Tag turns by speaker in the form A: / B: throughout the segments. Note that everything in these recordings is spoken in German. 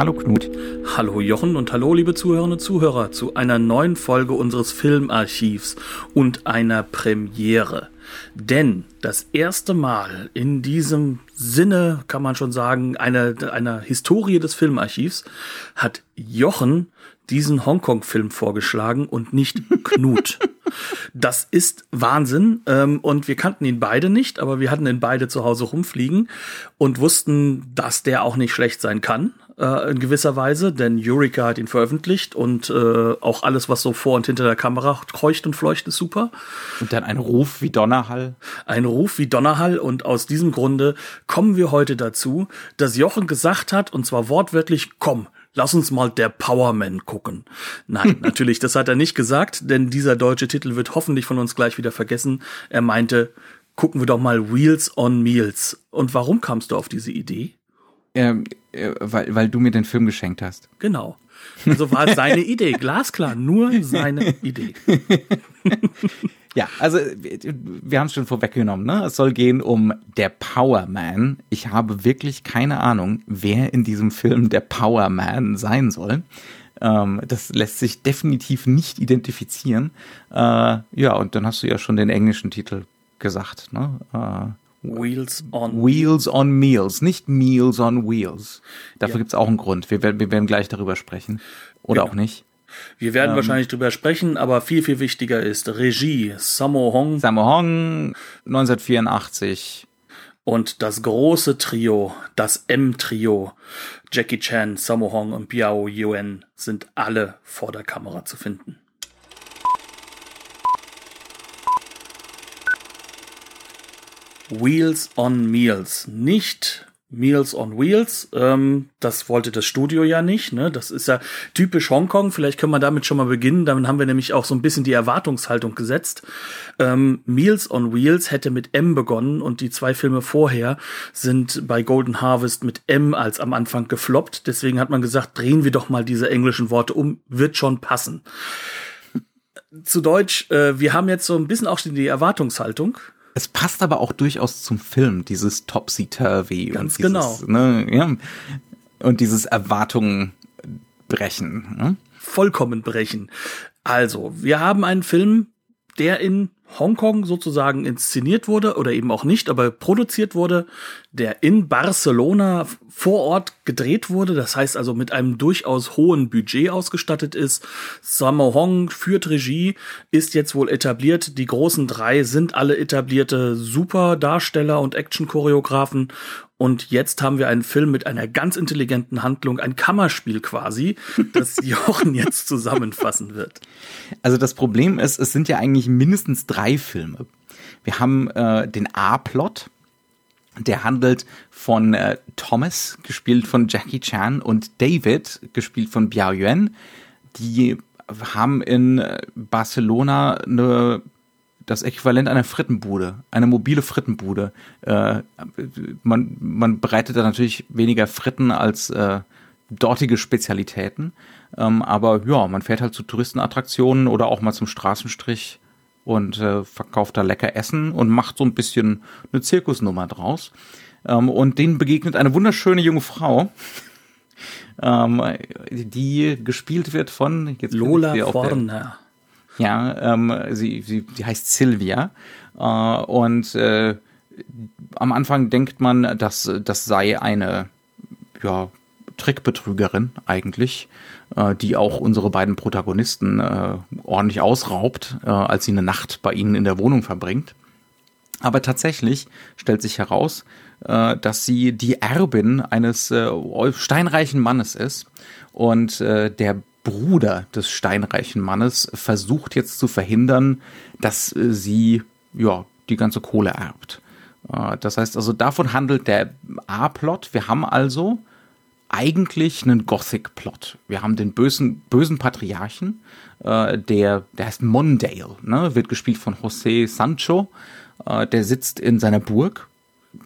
A: Hallo Knut.
B: Hallo Jochen und hallo liebe Zuhörerinnen und Zuhörer zu einer neuen Folge unseres Filmarchivs und einer Premiere. Denn das erste Mal in diesem Sinne, kann man schon sagen, einer, einer Historie des Filmarchivs hat Jochen diesen Hongkong-Film vorgeschlagen und nicht Knut. Das ist Wahnsinn. Ähm, und wir kannten ihn beide nicht, aber wir hatten ihn beide zu Hause rumfliegen und wussten, dass der auch nicht schlecht sein kann äh, in gewisser Weise, denn Eureka hat ihn veröffentlicht und äh, auch alles, was so vor und hinter der Kamera kreucht und fleucht, ist super.
A: Und dann ein Ruf wie Donnerhall.
B: Ein Ruf wie Donnerhall und aus diesem Grunde kommen wir heute dazu, dass Jochen gesagt hat, und zwar wortwörtlich, komm, lass uns mal der Powerman gucken. Nein, natürlich, das hat er nicht gesagt, denn dieser deutsche Titel wird hoffentlich von uns gleich wieder vergessen. Er meinte, gucken wir doch mal Wheels on Meals. Und warum kamst du auf diese Idee?
A: Ähm, äh, weil, weil du mir den Film geschenkt hast.
B: Genau. Also war es seine Idee, glasklar, nur seine Idee.
A: ja, also wir haben es schon vorweggenommen, ne? Es soll gehen um der Power Man. Ich habe wirklich keine Ahnung, wer in diesem Film der Power Man sein soll. Ähm, das lässt sich definitiv nicht identifizieren. Äh, ja, und dann hast du ja schon den englischen Titel gesagt, ne? Äh,
B: Wheels on
A: Wheels on Meals, nicht Meals on Wheels. Dafür ja. gibt's auch einen Grund. Wir werden, wir werden gleich darüber sprechen. Oder ja. auch nicht.
B: Wir werden ähm, wahrscheinlich darüber sprechen, aber viel, viel wichtiger ist Regie, Sammo Hong.
A: Sammo Hong, 1984.
B: Und das große Trio, das M-Trio, Jackie Chan, Sammo Hong und Biao Yuen sind alle vor der Kamera zu finden. Wheels on Meals. Nicht Meals on Wheels. Ähm, das wollte das Studio ja nicht. Ne? Das ist ja typisch Hongkong. Vielleicht können wir damit schon mal beginnen. Damit haben wir nämlich auch so ein bisschen die Erwartungshaltung gesetzt. Ähm, Meals on Wheels hätte mit M begonnen und die zwei Filme vorher sind bei Golden Harvest mit M als am Anfang gefloppt. Deswegen hat man gesagt, drehen wir doch mal diese englischen Worte um. Wird schon passen. Zu Deutsch, äh, wir haben jetzt so ein bisschen auch schon die Erwartungshaltung.
A: Es passt aber auch durchaus zum Film, dieses Topsy-Turvy.
B: Ganz
A: dieses,
B: genau.
A: Ne, ja, und dieses Erwartungen brechen. Ne?
B: Vollkommen brechen. Also, wir haben einen Film, der in Hongkong sozusagen inszeniert wurde oder eben auch nicht, aber produziert wurde, der in Barcelona vor Ort gedreht wurde, das heißt also mit einem durchaus hohen Budget ausgestattet ist. Sammo Hong führt Regie, ist jetzt wohl etabliert. Die großen drei sind alle etablierte Superdarsteller und Action-Choreografen und jetzt haben wir einen Film mit einer ganz intelligenten Handlung, ein Kammerspiel quasi, das Jochen jetzt zusammenfassen wird.
A: Also das Problem ist, es sind ja eigentlich mindestens drei Filme. Wir haben äh, den A-Plot, der handelt von äh, Thomas, gespielt von Jackie Chan, und David, gespielt von Biao Yuan. Die haben in äh, Barcelona eine das Äquivalent einer Frittenbude, eine mobile Frittenbude. Äh, man, man bereitet da natürlich weniger Fritten als äh, dortige Spezialitäten. Ähm, aber ja, man fährt halt zu Touristenattraktionen oder auch mal zum Straßenstrich und äh, verkauft da lecker Essen und macht so ein bisschen eine Zirkusnummer draus. Ähm, und denen begegnet eine wunderschöne junge Frau, ähm, die gespielt wird von
B: jetzt Lola Forner.
A: Ja, ähm, sie, sie, sie heißt Sylvia. Äh, und äh, am Anfang denkt man, dass das sei eine ja, Trickbetrügerin eigentlich, äh, die auch unsere beiden Protagonisten äh, ordentlich ausraubt, äh, als sie eine Nacht bei ihnen in der Wohnung verbringt. Aber tatsächlich stellt sich heraus, äh, dass sie die Erbin eines äh, steinreichen Mannes ist und äh, der Bruder des steinreichen Mannes versucht jetzt zu verhindern, dass sie ja die ganze Kohle erbt. Das heißt also, davon handelt der A-Plot. Wir haben also eigentlich einen Gothic-Plot. Wir haben den bösen, bösen Patriarchen, äh, der, der heißt Mondale, ne? wird gespielt von José Sancho. Äh, der sitzt in seiner Burg,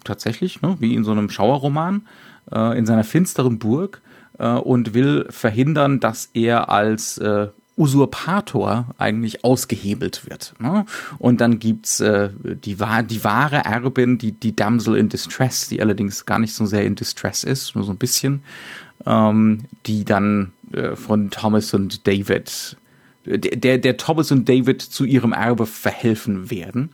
A: tatsächlich, ne? wie in so einem Schauerroman, äh, in seiner finsteren Burg äh, und will verhindern, dass er als äh, Usurpator eigentlich ausgehebelt wird. Ne? Und dann gibt's äh, die, die wahre Erbin, die, die Damsel in Distress, die allerdings gar nicht so sehr in Distress ist, nur so ein bisschen, ähm, die dann äh, von Thomas und David, der, der Thomas und David zu ihrem Erbe verhelfen werden.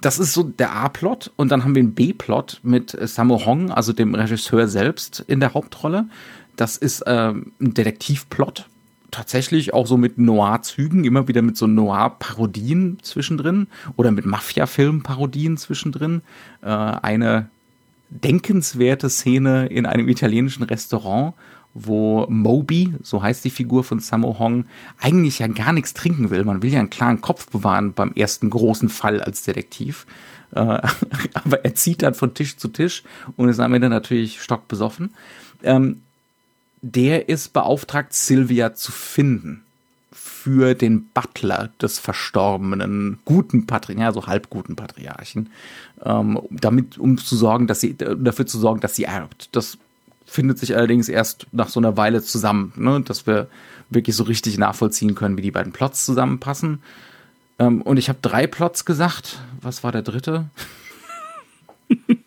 A: Das ist so der A-Plot und dann haben wir einen B-Plot mit Sammo Hong, also dem Regisseur selbst in der Hauptrolle. Das ist ähm, ein Detektivplot, tatsächlich auch so mit Noir-Zügen, immer wieder mit so Noir-Parodien zwischendrin oder mit Mafia-Film-Parodien zwischendrin. Äh, eine denkenswerte Szene in einem italienischen Restaurant, wo Moby, so heißt die Figur von Sammo Hong, eigentlich ja gar nichts trinken will. Man will ja einen klaren Kopf bewahren beim ersten großen Fall als Detektiv. Äh, aber er zieht dann von Tisch zu Tisch und ist am Ende natürlich stockbesoffen. Ähm, der ist beauftragt, Sylvia zu finden für den Butler des verstorbenen guten Patriarchen, ja, so halbguten Patriarchen, ähm, damit, um zu sorgen, dass sie, dafür zu sorgen, dass sie erbt. Das findet sich allerdings erst nach so einer Weile zusammen, ne, dass wir wirklich so richtig nachvollziehen können, wie die beiden Plots zusammenpassen. Ähm, und ich habe drei Plots gesagt. Was war der dritte?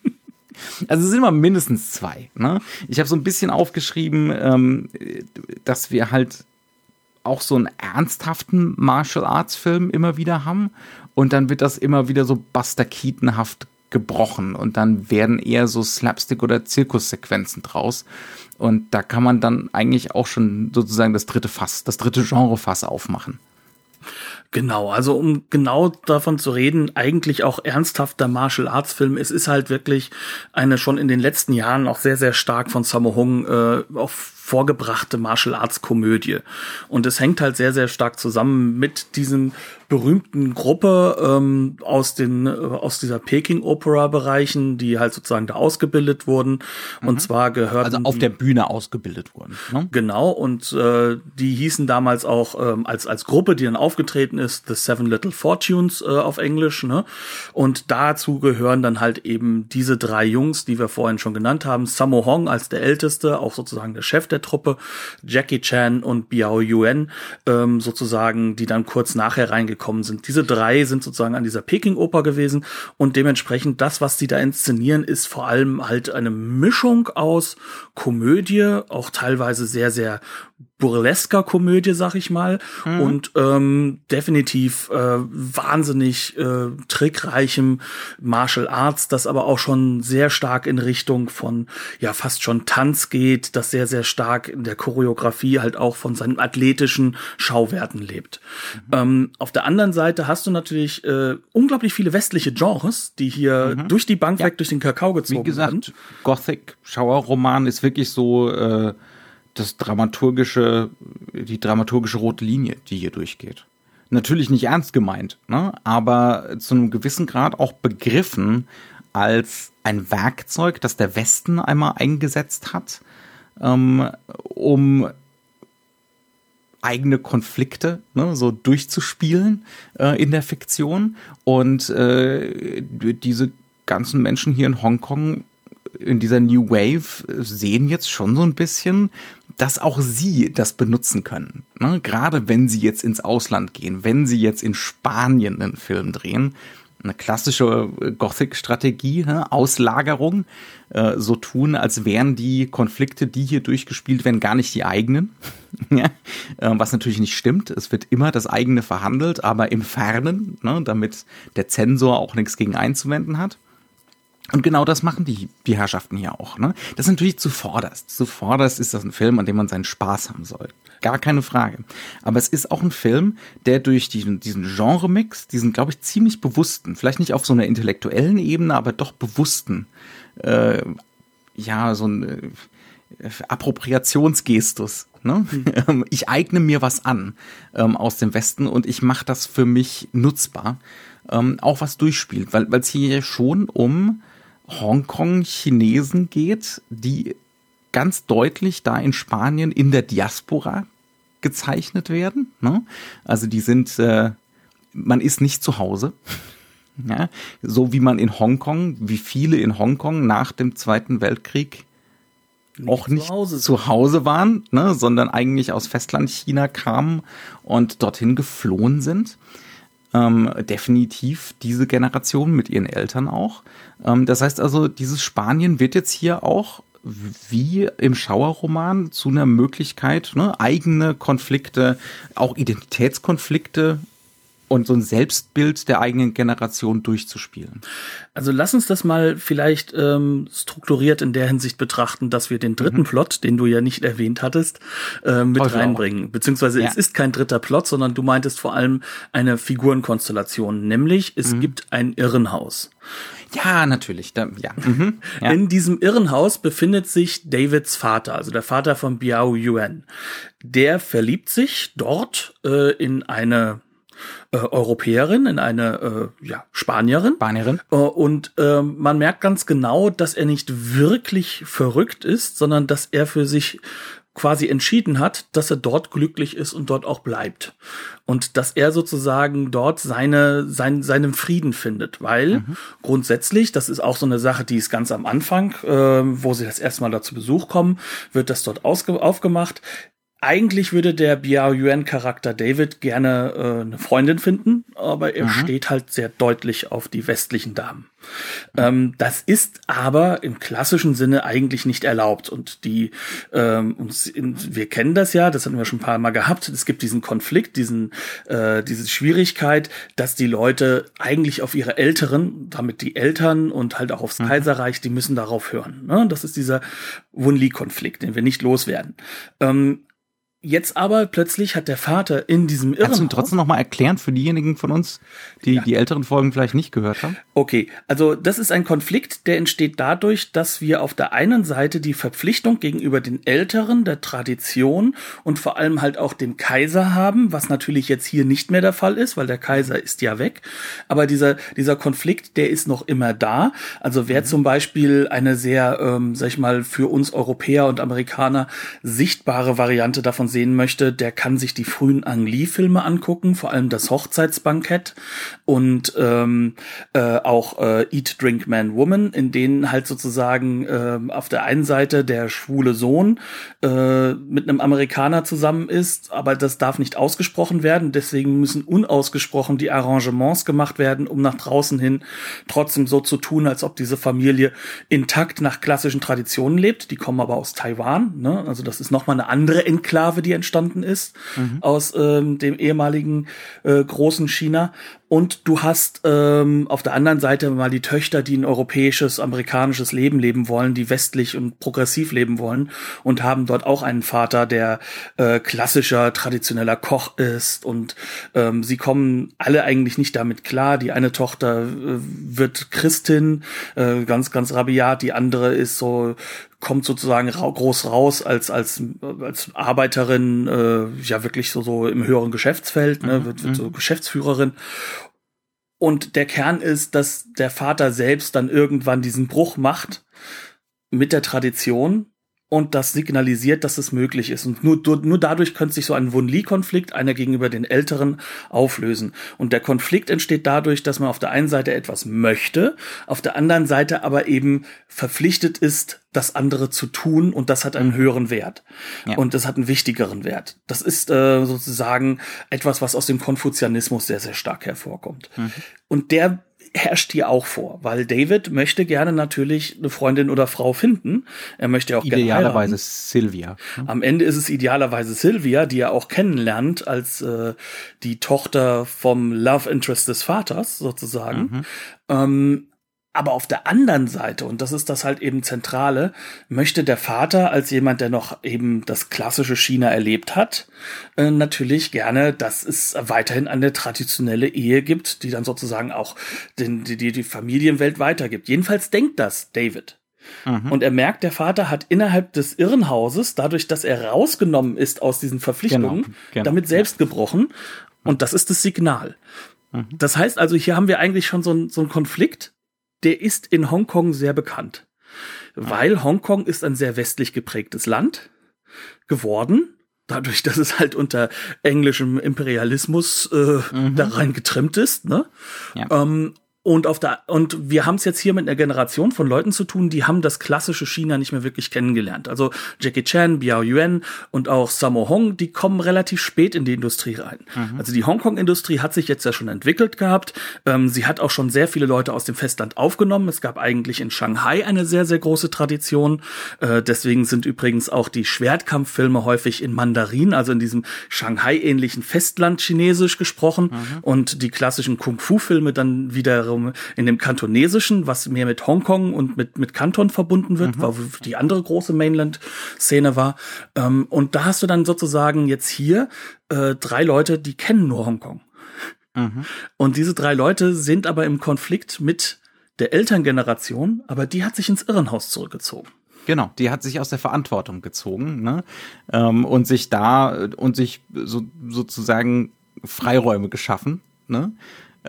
A: Also es sind immer mindestens zwei. Ne? Ich habe so ein bisschen aufgeschrieben, ähm, dass wir halt auch so einen ernsthaften Martial Arts Film immer wieder haben und dann wird das immer wieder so Buster Keatonhaft gebrochen und dann werden eher so Slapstick oder Zirkussequenzen draus und da kann man dann eigentlich auch schon sozusagen das dritte Fass, das dritte Genre Fass aufmachen.
B: Genau, also um genau davon zu reden, eigentlich auch ernsthafter Martial Arts Film. Es ist halt wirklich eine schon in den letzten Jahren auch sehr, sehr stark von Sammo Hung äh, auf vorgebrachte Martial Arts Komödie. Und es hängt halt sehr, sehr stark zusammen mit diesem berühmten Gruppe ähm, aus den äh, aus dieser Peking Opera Bereichen, die halt sozusagen da ausgebildet wurden. Und mhm. zwar gehört
A: also auf der Bühne ausgebildet wurden.
B: Ne? Genau. Und äh, die hießen damals auch ähm, als als Gruppe, die dann aufgetreten ist, The Seven Little Fortunes äh, auf Englisch. Ne? Und dazu gehören dann halt eben diese drei Jungs, die wir vorhin schon genannt haben. Sammo Hong als der Älteste, auch sozusagen der Chef der der Truppe, Jackie Chan und Biao Yuen ähm, sozusagen, die dann kurz nachher reingekommen sind. Diese drei sind sozusagen an dieser Peking-Oper gewesen und dementsprechend das, was sie da inszenieren, ist vor allem halt eine Mischung aus Komödie, auch teilweise sehr, sehr burlesker Komödie, sag ich mal, mhm. und ähm, definitiv äh, wahnsinnig äh, trickreichem Martial Arts, das aber auch schon sehr stark in Richtung von ja fast schon Tanz geht, das sehr sehr stark in der Choreografie halt auch von seinen athletischen Schauwerten lebt. Mhm. Ähm, auf der anderen Seite hast du natürlich äh, unglaublich viele westliche Genres, die hier mhm. durch die Bank ja. weg durch den Kakao gezogen
A: Wie gesagt, werden. Gothic Schauerroman ist wirklich so äh das dramaturgische, die dramaturgische rote Linie, die hier durchgeht. Natürlich nicht ernst gemeint, ne? aber zu einem gewissen Grad auch begriffen als ein Werkzeug, das der Westen einmal eingesetzt hat, ähm, um eigene Konflikte ne, so durchzuspielen äh, in der Fiktion. Und äh, diese ganzen Menschen hier in Hongkong in dieser New Wave sehen jetzt schon so ein bisschen, dass auch sie das benutzen können. Ne? Gerade wenn sie jetzt ins Ausland gehen, wenn sie jetzt in Spanien einen Film drehen, eine klassische Gothic-Strategie, ne? Auslagerung, äh, so tun, als wären die Konflikte, die hier durchgespielt werden, gar nicht die eigenen. ja? äh, was natürlich nicht stimmt. Es wird immer das eigene verhandelt, aber im Fernen, ne? damit der Zensor auch nichts gegen einzuwenden hat. Und genau das machen die, die Herrschaften hier auch. Ne? Das ist natürlich zuvorderst. Zuvorderst ist das ein Film, an dem man seinen Spaß haben soll. Gar keine Frage. Aber es ist auch ein Film, der durch diesen, diesen Genre-Mix, diesen, glaube ich, ziemlich bewussten, vielleicht nicht auf so einer intellektuellen Ebene, aber doch bewussten, äh, ja, so ein äh, Appropriationsgestus. Ne? Mhm. Ich eigne mir was an ähm, aus dem Westen und ich mache das für mich nutzbar. Ähm, auch was durchspielt, weil es hier schon um Hongkong-Chinesen geht, die ganz deutlich da in Spanien in der Diaspora gezeichnet werden. Ne? Also die sind, äh, man ist nicht zu Hause. Ja, so wie man in Hongkong, wie viele in Hongkong nach dem Zweiten Weltkrieg nicht auch nicht zu Hause, zu Hause waren, ne, sondern eigentlich aus Festlandchina kamen und dorthin geflohen sind. Ähm, definitiv diese Generation mit ihren Eltern auch. Ähm, das heißt also, dieses Spanien wird jetzt hier auch wie im Schauerroman zu einer Möglichkeit, ne, eigene Konflikte, auch Identitätskonflikte und so ein Selbstbild der eigenen Generation durchzuspielen.
B: Also lass uns das mal vielleicht ähm, strukturiert in der Hinsicht betrachten, dass wir den dritten mhm. Plot, den du ja nicht erwähnt hattest, äh, mit Heute reinbringen. Auch. Beziehungsweise ja. es ist kein dritter Plot, sondern du meintest vor allem eine Figurenkonstellation, nämlich es mhm. gibt ein Irrenhaus.
A: Ja, natürlich. Da, ja. Mhm.
B: ja. In diesem Irrenhaus befindet sich Davids Vater, also der Vater von Biao Yuan. Der verliebt sich dort äh, in eine äh, Europäerin, in eine äh, ja, Spanierin.
A: Spanierin.
B: Äh, und äh, man merkt ganz genau, dass er nicht wirklich verrückt ist, sondern dass er für sich quasi entschieden hat, dass er dort glücklich ist und dort auch bleibt. Und dass er sozusagen dort seine, sein, seinen Frieden findet. Weil mhm. grundsätzlich, das ist auch so eine Sache, die ist ganz am Anfang, äh, wo sie das erste Mal da zu Besuch kommen, wird das dort aufgemacht eigentlich würde der Biao Yuan Charakter David gerne äh, eine Freundin finden, aber er mhm. steht halt sehr deutlich auf die westlichen Damen. Ähm, das ist aber im klassischen Sinne eigentlich nicht erlaubt und die ähm, wir kennen das ja, das hatten wir schon ein paar Mal gehabt. Es gibt diesen Konflikt, diesen äh, diese Schwierigkeit, dass die Leute eigentlich auf ihre Älteren, damit die Eltern und halt auch aufs mhm. Kaiserreich, die müssen darauf hören. Ne? Das ist dieser Wunli-Konflikt, den wir nicht loswerden. Ähm, Jetzt aber plötzlich hat der Vater in diesem
A: Irrenhaus... Kannst du trotzdem noch mal erklären für diejenigen von uns, die ja. die älteren Folgen vielleicht nicht gehört haben?
B: Okay, also das ist ein Konflikt, der entsteht dadurch, dass wir auf der einen Seite die Verpflichtung gegenüber den Älteren, der Tradition und vor allem halt auch dem Kaiser haben, was natürlich jetzt hier nicht mehr der Fall ist, weil der Kaiser ist ja weg. Aber dieser, dieser Konflikt, der ist noch immer da. Also wer mhm. zum Beispiel eine sehr, ähm, sag ich mal, für uns Europäer und Amerikaner sichtbare Variante davon sehen möchte, der kann sich die frühen Ang Lee-Filme angucken, vor allem das Hochzeitsbankett und ähm, äh, auch äh, Eat, Drink, Man, Woman, in denen halt sozusagen äh, auf der einen Seite der schwule Sohn äh, mit einem Amerikaner zusammen ist, aber das darf nicht ausgesprochen werden, deswegen müssen unausgesprochen die Arrangements gemacht werden, um nach draußen hin trotzdem so zu tun, als ob diese Familie intakt nach klassischen Traditionen lebt. Die kommen aber aus Taiwan, ne? also das ist nochmal eine andere Enklave Enklave, die entstanden ist mhm. aus ähm, dem ehemaligen äh, großen China. Und du hast ähm, auf der anderen Seite mal die Töchter, die ein europäisches, amerikanisches Leben leben wollen, die westlich und progressiv leben wollen und haben dort auch einen Vater, der äh, klassischer, traditioneller Koch ist. Und ähm, sie kommen alle eigentlich nicht damit klar. Die eine Tochter äh, wird Christin, äh, ganz, ganz rabiat. Die andere ist so kommt sozusagen ra groß raus als als als Arbeiterin äh, ja wirklich so so im höheren Geschäftsfeld ne, mhm. wird, wird so mhm. Geschäftsführerin und der Kern ist, dass der Vater selbst dann irgendwann diesen Bruch macht mit der Tradition und das signalisiert, dass es möglich ist. Und nur, nur dadurch könnte sich so ein Wun-Li-Konflikt, einer gegenüber den Älteren, auflösen. Und der Konflikt entsteht dadurch, dass man auf der einen Seite etwas möchte, auf der anderen Seite aber eben verpflichtet ist, das andere zu tun und das hat einen höheren Wert. Ja. Und das hat einen wichtigeren Wert. Das ist äh, sozusagen etwas, was aus dem Konfuzianismus sehr, sehr stark hervorkommt. Mhm. Und der herrscht hier auch vor, weil David möchte gerne natürlich eine Freundin oder Frau finden. Er möchte auch
A: idealerweise Sylvia.
B: Am Ende ist es idealerweise Sylvia, die er auch kennenlernt als äh, die Tochter vom Love Interest des Vaters sozusagen. Mhm. Ähm, aber auf der anderen Seite, und das ist das halt eben Zentrale, möchte der Vater als jemand, der noch eben das klassische China erlebt hat, äh, natürlich gerne, dass es weiterhin eine traditionelle Ehe gibt, die dann sozusagen auch den, die, die Familienwelt weitergibt. Jedenfalls denkt das David. Mhm. Und er merkt, der Vater hat innerhalb des Irrenhauses, dadurch, dass er rausgenommen ist aus diesen Verpflichtungen, genau, genau, damit selbst ja. gebrochen. Und das ist das Signal. Mhm. Das heißt also, hier haben wir eigentlich schon so, ein, so einen Konflikt, der ist in Hongkong sehr bekannt. Weil Hongkong ist ein sehr westlich geprägtes Land geworden dadurch, dass es halt unter englischem Imperialismus äh, mhm. da rein getrimmt ist. Ne? Ja. Ähm, und auf der und wir haben es jetzt hier mit einer Generation von Leuten zu tun, die haben das klassische China nicht mehr wirklich kennengelernt. Also Jackie Chan, Biao Yuan und auch Sammo Hong, die kommen relativ spät in die Industrie rein. Mhm. Also die Hongkong-Industrie hat sich jetzt ja schon entwickelt gehabt. Ähm, sie hat auch schon sehr viele Leute aus dem Festland aufgenommen. Es gab eigentlich in Shanghai eine sehr sehr große Tradition. Äh, deswegen sind übrigens auch die Schwertkampffilme häufig in Mandarin, also in diesem Shanghai-ähnlichen Festland Chinesisch gesprochen mhm. und die klassischen Kung-Fu-Filme dann wiederum wiederum in dem Kantonesischen, was mehr mit Hongkong und mit, mit Kanton verbunden wird, mhm. weil die andere große Mainland-Szene war. Ähm, und da hast du dann sozusagen jetzt hier äh, drei Leute, die kennen nur Hongkong. Mhm. Und diese drei Leute sind aber im Konflikt mit der Elterngeneration, aber die hat sich ins Irrenhaus zurückgezogen.
A: Genau, die hat sich aus der Verantwortung gezogen ne? ähm, und sich da und sich so, sozusagen Freiräume geschaffen, ne?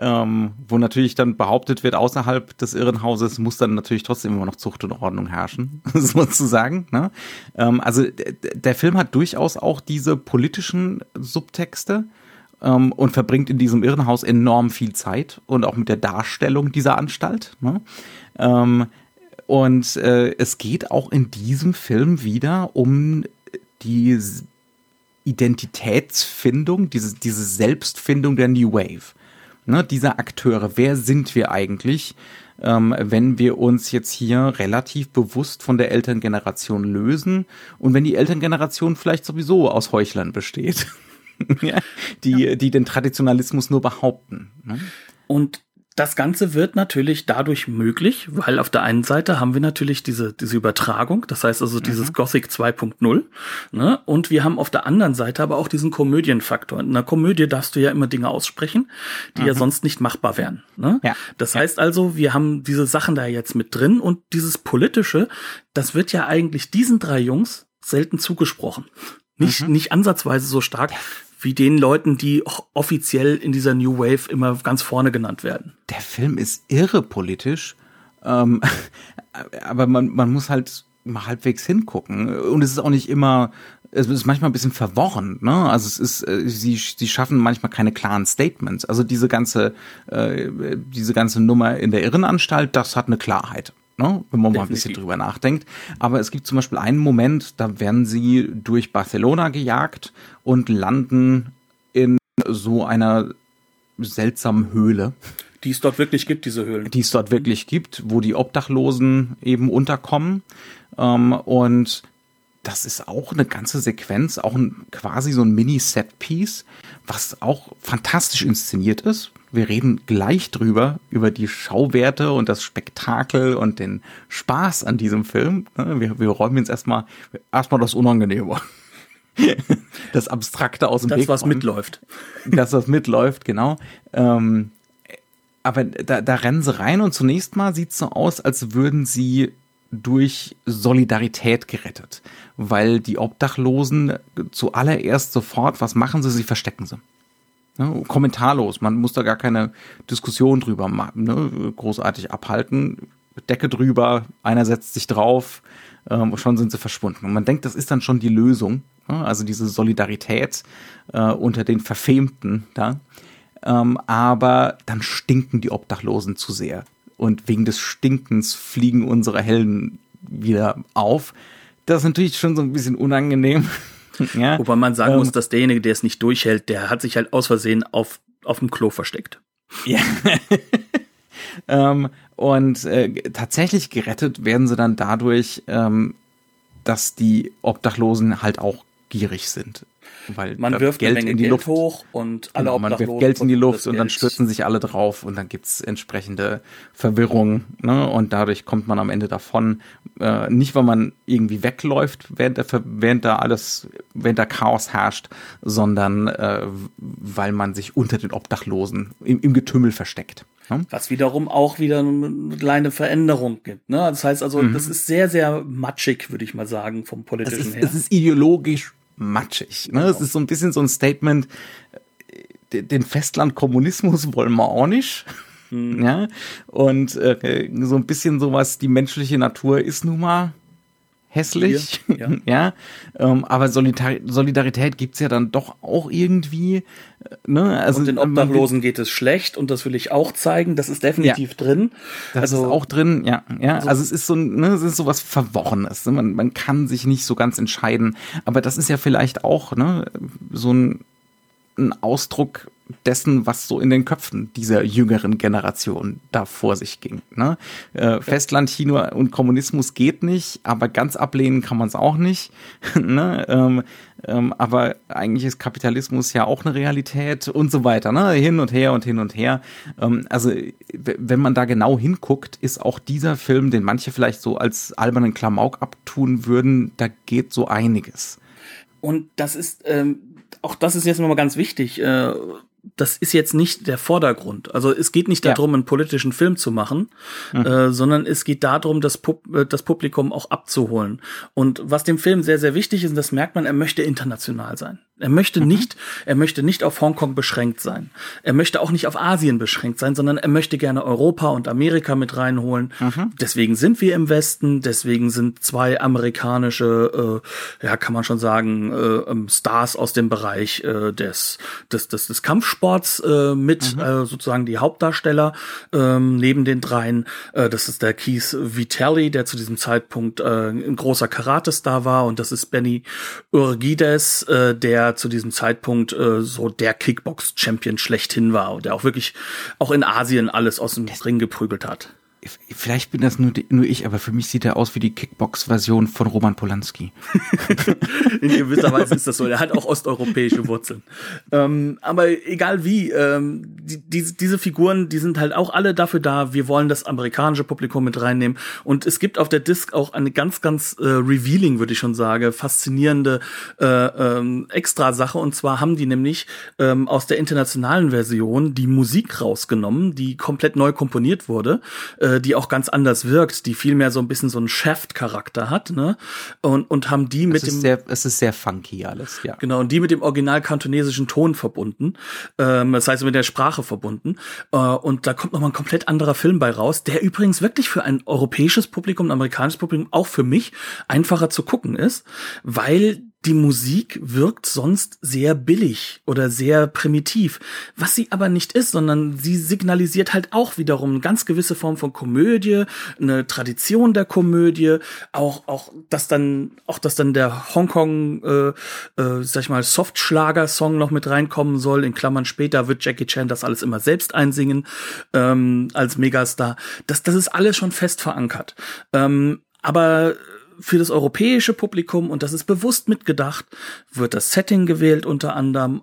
A: Ähm, wo natürlich dann behauptet wird, außerhalb des Irrenhauses muss dann natürlich trotzdem immer noch Zucht und Ordnung herrschen, sozusagen. Ne? Ähm, also der Film hat durchaus auch diese politischen Subtexte ähm, und verbringt in diesem Irrenhaus enorm viel Zeit und auch mit der Darstellung dieser Anstalt. Ne? Ähm, und äh, es geht auch in diesem Film wieder um die Identitätsfindung, diese, diese Selbstfindung der New Wave ne, dieser Akteure, wer sind wir eigentlich, ähm, wenn wir uns jetzt hier relativ bewusst von der Elterngeneration lösen und wenn die Elterngeneration vielleicht sowieso aus Heuchlern besteht, ja, die, ja. die den Traditionalismus nur behaupten. Ne?
B: Und das Ganze wird natürlich dadurch möglich, weil auf der einen Seite haben wir natürlich diese, diese Übertragung, das heißt also dieses mhm. Gothic 2.0, ne? Und wir haben auf der anderen Seite aber auch diesen Komödienfaktor. In einer Komödie darfst du ja immer Dinge aussprechen, die mhm. ja sonst nicht machbar wären. Ne? Ja. Das heißt also, wir haben diese Sachen da jetzt mit drin und dieses Politische, das wird ja eigentlich diesen drei Jungs selten zugesprochen. Nicht, mhm. nicht ansatzweise so stark wie den Leuten, die offiziell in dieser New Wave immer ganz vorne genannt werden.
A: Der Film ist irre politisch, ähm, aber man, man muss halt mal halbwegs hingucken. Und es ist auch nicht immer, es ist manchmal ein bisschen verworren, ne? Also es ist, äh, sie, sie schaffen manchmal keine klaren Statements. Also diese ganze, äh, diese ganze Nummer in der Irrenanstalt, das hat eine Klarheit ne? wenn man Definitiv. mal ein bisschen drüber nachdenkt. Aber es gibt zum Beispiel einen Moment, da werden sie durch Barcelona gejagt und landen in so einer seltsamen Höhle.
B: Die es dort wirklich gibt, diese Höhlen.
A: Die es dort wirklich gibt, wo die Obdachlosen eben unterkommen. Ähm, und das ist auch eine ganze Sequenz, auch ein, quasi so ein Mini-Set-Piece, was auch fantastisch inszeniert ist. Wir reden gleich drüber, über die Schauwerte und das Spektakel und den Spaß an diesem Film. Ne, wir, wir räumen jetzt erstmal, erstmal das Unangenehme. das Abstrakte aus dem
B: das, Weg. Das, was mitläuft.
A: Das, was mitläuft, genau. Ähm, aber da, da rennen sie rein und zunächst mal sieht es so aus, als würden sie durch Solidarität gerettet, weil die Obdachlosen zuallererst sofort, was machen sie? Sie verstecken sie. Ne? Kommentarlos, man muss da gar keine Diskussion drüber machen, ne? großartig abhalten. Decke drüber, einer setzt sich drauf, ähm, schon sind sie verschwunden. Und man denkt, das ist dann schon die Lösung, ne? also diese Solidarität äh, unter den Verfemten da. Ähm, aber dann stinken die Obdachlosen zu sehr und wegen des Stinkens fliegen unsere Helden wieder auf. Das ist natürlich schon so ein bisschen unangenehm.
B: ja. Wobei man sagen ähm, muss, dass derjenige, der es nicht durchhält, der hat sich halt aus Versehen auf, auf dem Klo versteckt. Ja.
A: ähm, und äh, tatsächlich gerettet werden sie dann dadurch, ähm, dass die Obdachlosen halt auch gierig sind
B: weil man wirft Geld in die Geld Luft hoch und alle
A: genau, man wirft Geld in die Luft und dann stürzen sich alle drauf und dann gibt's entsprechende Verwirrung ne? und dadurch kommt man am Ende davon äh, nicht, weil man irgendwie wegläuft, während, der, während da alles, während da Chaos herrscht, sondern äh, weil man sich unter den Obdachlosen im, im Getümmel versteckt.
B: Ne? Was wiederum auch wieder eine kleine Veränderung gibt. Ne? Das heißt also, mhm. das ist sehr, sehr matschig, würde ich mal sagen, vom politischen
A: es ist,
B: her.
A: Es ist ideologisch matschig. Ne? Es ist so ein bisschen so ein Statement, den Festlandkommunismus wollen wir auch nicht. Mhm. Ja. Und äh, so ein bisschen sowas, die menschliche Natur ist nun mal hässlich. Hier, ja. ja. Ähm, aber Solidar Solidarität gibt's ja dann doch auch irgendwie. Äh,
B: ne? Also, und den Obdachlosen geht es schlecht und das will ich auch zeigen. Das ist definitiv ja, drin.
A: Das also, ist auch drin, ja. ja. Also, also es ist so, ne, es ist so was Verworrenes. Ne? Man, man kann sich nicht so ganz entscheiden. Aber das ist ja vielleicht auch ne, so ein, ein Ausdruck dessen, was so in den Köpfen dieser jüngeren Generation da vor sich ging. Ne? Äh, Festland, China und Kommunismus geht nicht, aber ganz ablehnen kann man es auch nicht. ne? ähm, ähm, aber eigentlich ist Kapitalismus ja auch eine Realität und so weiter. Ne? Hin und her und hin und her. Ähm, also wenn man da genau hinguckt, ist auch dieser Film, den manche vielleicht so als albernen Klamauk abtun würden, da geht so einiges.
B: Und das ist ähm, auch das ist jetzt nochmal ganz wichtig. Äh, das ist jetzt nicht der Vordergrund. Also es geht nicht darum, ja. einen politischen Film zu machen, mhm. äh, sondern es geht darum, das, Pub äh, das Publikum auch abzuholen. Und was dem Film sehr, sehr wichtig ist, und das merkt man, er möchte international sein. Er möchte mhm. nicht, er möchte nicht auf Hongkong beschränkt sein. Er möchte auch nicht auf Asien beschränkt sein, sondern er möchte gerne Europa und Amerika mit reinholen. Mhm. Deswegen sind wir im Westen, deswegen sind zwei amerikanische, äh, ja, kann man schon sagen, äh, ähm, Stars aus dem Bereich äh, des, des, des, des Kampfsports äh, mit mhm. äh, sozusagen die Hauptdarsteller ähm, neben den dreien. Äh, das ist der Keith Vitelli, der zu diesem Zeitpunkt äh, ein großer Karate-Star war und das ist Benny Urgides, äh, der zu diesem Zeitpunkt äh, so der Kickbox-Champion schlechthin war und der auch wirklich auch in Asien alles aus dem Ring geprügelt hat
A: vielleicht bin das nur, nur ich, aber für mich sieht er aus wie die Kickbox-Version von Roman Polanski.
B: In gewisser Weise ist das so. Er hat auch osteuropäische Wurzeln. Ähm, aber egal wie, ähm, die, die, diese Figuren, die sind halt auch alle dafür da. Wir wollen das amerikanische Publikum mit reinnehmen. Und es gibt auf der Disc auch eine ganz, ganz äh, revealing, würde ich schon sagen, faszinierende äh, ähm, Extra-Sache. Und zwar haben die nämlich ähm, aus der internationalen Version die Musik rausgenommen, die komplett neu komponiert wurde. Äh, äh, die auch ganz anders wirkt, die viel mehr so ein bisschen so einen Shaft-Charakter hat, ne? Und, und haben die mit
A: es
B: dem.
A: Sehr, es ist sehr funky alles, ja.
B: Genau, und die mit dem original kantonesischen Ton verbunden. Ähm, das heißt mit der Sprache verbunden. Äh, und da kommt nochmal ein komplett anderer Film bei raus, der übrigens wirklich für ein europäisches Publikum, ein amerikanisches Publikum, auch für mich einfacher zu gucken ist, weil die Musik wirkt sonst sehr billig oder sehr primitiv, was sie aber nicht ist, sondern sie signalisiert halt auch wiederum eine ganz gewisse Form von Komödie, eine Tradition der Komödie, auch auch dass dann auch dass dann der Hongkong äh, äh, sag ich mal Softschlager-Song noch mit reinkommen soll. In Klammern später wird Jackie Chan das alles immer selbst einsingen ähm, als Megastar. Das das ist alles schon fest verankert. Ähm, aber für das europäische Publikum, und das ist bewusst mitgedacht, wird das Setting gewählt unter anderem,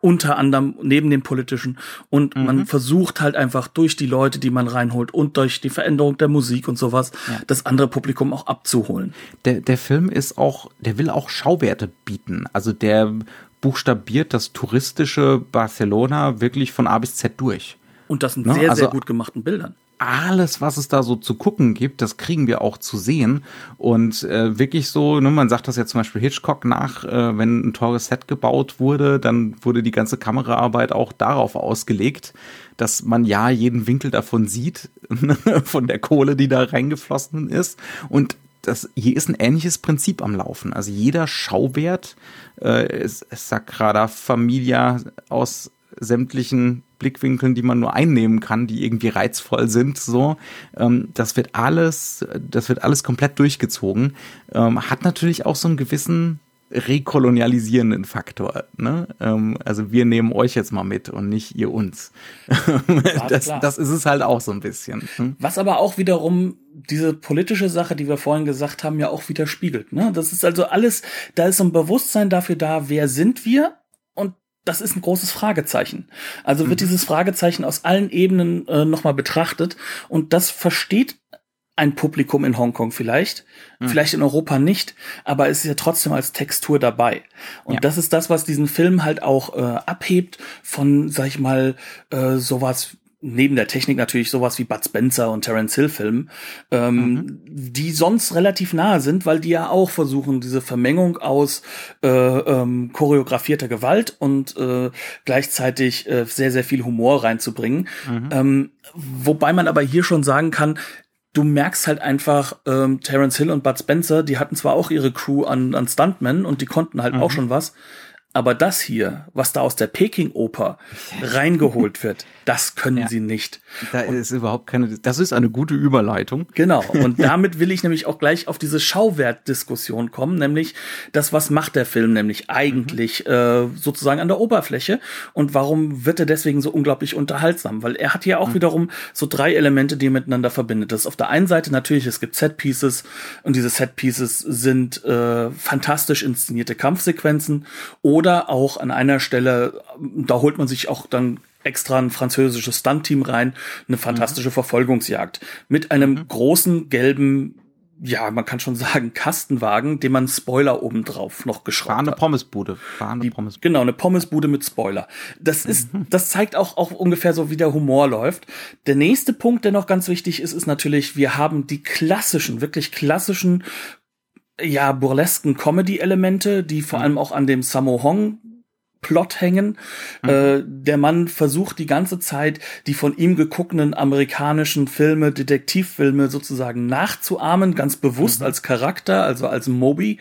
B: unter anderem neben dem politischen und mhm. man versucht halt einfach durch die Leute, die man reinholt und durch die Veränderung der Musik und sowas, ja. das andere Publikum auch abzuholen.
A: Der, der Film ist auch, der will auch Schauwerte bieten. Also der buchstabiert das touristische Barcelona wirklich von A bis Z durch.
B: Und das in ne? sehr, also, sehr gut gemachten Bildern
A: alles, was es da so zu gucken gibt, das kriegen wir auch zu sehen. Und äh, wirklich so, ne, man sagt das ja zum Beispiel Hitchcock nach, äh, wenn ein teures Set gebaut wurde, dann wurde die ganze Kameraarbeit auch darauf ausgelegt, dass man ja jeden Winkel davon sieht, von der Kohle, die da reingeflossen ist. Und das, hier ist ein ähnliches Prinzip am Laufen. Also jeder Schauwert, äh, Sagrada Familia aus sämtlichen Blickwinkeln, die man nur einnehmen kann, die irgendwie reizvoll sind. So, ähm, das wird alles, das wird alles komplett durchgezogen. Ähm, hat natürlich auch so einen gewissen rekolonialisierenden Faktor. Ne? Ähm, also wir nehmen euch jetzt mal mit und nicht ihr uns. das, das ist es halt auch so ein bisschen.
B: Hm? Was aber auch wiederum diese politische Sache, die wir vorhin gesagt haben, ja auch widerspiegelt. Ne? Das ist also alles, da ist so ein Bewusstsein dafür da, wer sind wir das ist ein großes Fragezeichen. Also wird mhm. dieses Fragezeichen aus allen Ebenen äh, nochmal betrachtet und das versteht ein Publikum in Hongkong vielleicht, mhm. vielleicht in Europa nicht, aber es ist ja trotzdem als Textur dabei. Und ja. das ist das, was diesen Film halt auch äh, abhebt von, sag ich mal, äh, sowas neben der Technik natürlich sowas wie Bud Spencer und Terence Hill Filmen, ähm, mhm. die sonst relativ nahe sind, weil die ja auch versuchen, diese Vermengung aus äh, ähm, choreografierter Gewalt und äh, gleichzeitig äh, sehr, sehr viel Humor reinzubringen. Mhm. Ähm, wobei man aber hier schon sagen kann, du merkst halt einfach, ähm, Terence Hill und Bud Spencer, die hatten zwar auch ihre Crew an, an Stuntmen und die konnten halt mhm. auch schon was, aber das hier, was da aus der Peking-Oper reingeholt wird, das können ja. sie nicht.
A: Da und ist überhaupt keine, das ist eine gute Überleitung.
B: Genau. Und damit will ich nämlich auch gleich auf diese Schauwertdiskussion kommen, nämlich das, was macht der Film nämlich eigentlich mhm. äh, sozusagen an der Oberfläche und warum wird er deswegen so unglaublich unterhaltsam? Weil er hat hier auch mhm. wiederum so drei Elemente, die er miteinander verbindet. Das ist auf der einen Seite natürlich, es gibt Set-Pieces und diese Set-Pieces sind äh, fantastisch inszenierte Kampfsequenzen oder auch an einer Stelle, da holt man sich auch dann extra ein französisches Stunt-Team rein, eine fantastische mhm. Verfolgungsjagd mit einem mhm. großen gelben ja, man kann schon sagen, Kastenwagen, dem man Spoiler obendrauf noch geschraubt War
A: eine Pommesbude.
B: War eine Pommesbude. Genau, eine Pommesbude mit Spoiler. Das ist, mhm. das zeigt auch, auch ungefähr so, wie der Humor läuft. Der nächste Punkt, der noch ganz wichtig ist, ist natürlich, wir haben die klassischen, wirklich klassischen, ja, burlesken Comedy-Elemente, die vor mhm. allem auch an dem Sammo Hong Plot hängen. Mhm. Äh, der Mann versucht die ganze Zeit, die von ihm geguckten amerikanischen Filme, Detektivfilme sozusagen nachzuahmen, ganz bewusst mhm. als Charakter, also als Moby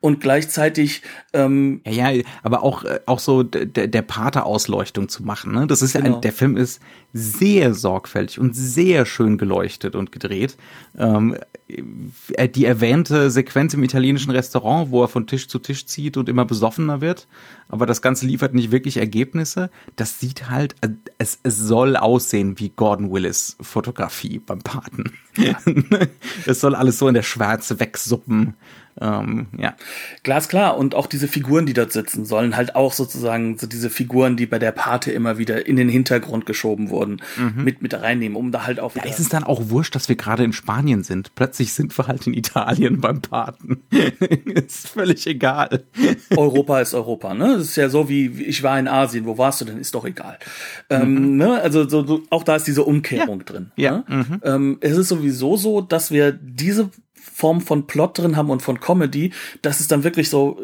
B: und gleichzeitig
A: ähm, ja, ja, aber auch äh, auch so der, der Pater-Ausleuchtung zu machen. Ne? Das ist genau. ja ein, der Film ist sehr sorgfältig und sehr schön geleuchtet und gedreht. Ähm, äh, die erwähnte Sequenz im italienischen Restaurant, wo er von Tisch zu Tisch zieht und immer besoffener wird, aber das Ganze liefert nicht wirklich Ergebnisse. Das sieht halt, äh, es, es soll aussehen wie Gordon Willis Fotografie beim Paten. Ja. es soll alles so in der Schwärze wegsuppen. Ähm, ja.
B: Glasklar. Und auch diese Figuren, die dort sitzen, sollen halt auch sozusagen so diese Figuren, die bei der Pate immer wieder in den Hintergrund geschoben wurden, mhm. mit, mit reinnehmen, um da halt auch.
A: Da ist es dann auch wurscht, dass wir gerade in Spanien sind. Plötzlich sind wir halt in Italien beim Paten. ist völlig egal.
B: Europa ist Europa, ne? Das ist ja so wie, ich war in Asien, wo warst du denn? Ist doch egal. Ähm, mhm. Ähm, ne? Also so, so, auch da ist diese Umkehrung
A: ja.
B: drin.
A: Ja.
B: Ne? Mhm. Ähm, es ist sowieso so, dass wir diese Form von Plot drin haben und von Comedy, dass es dann wirklich so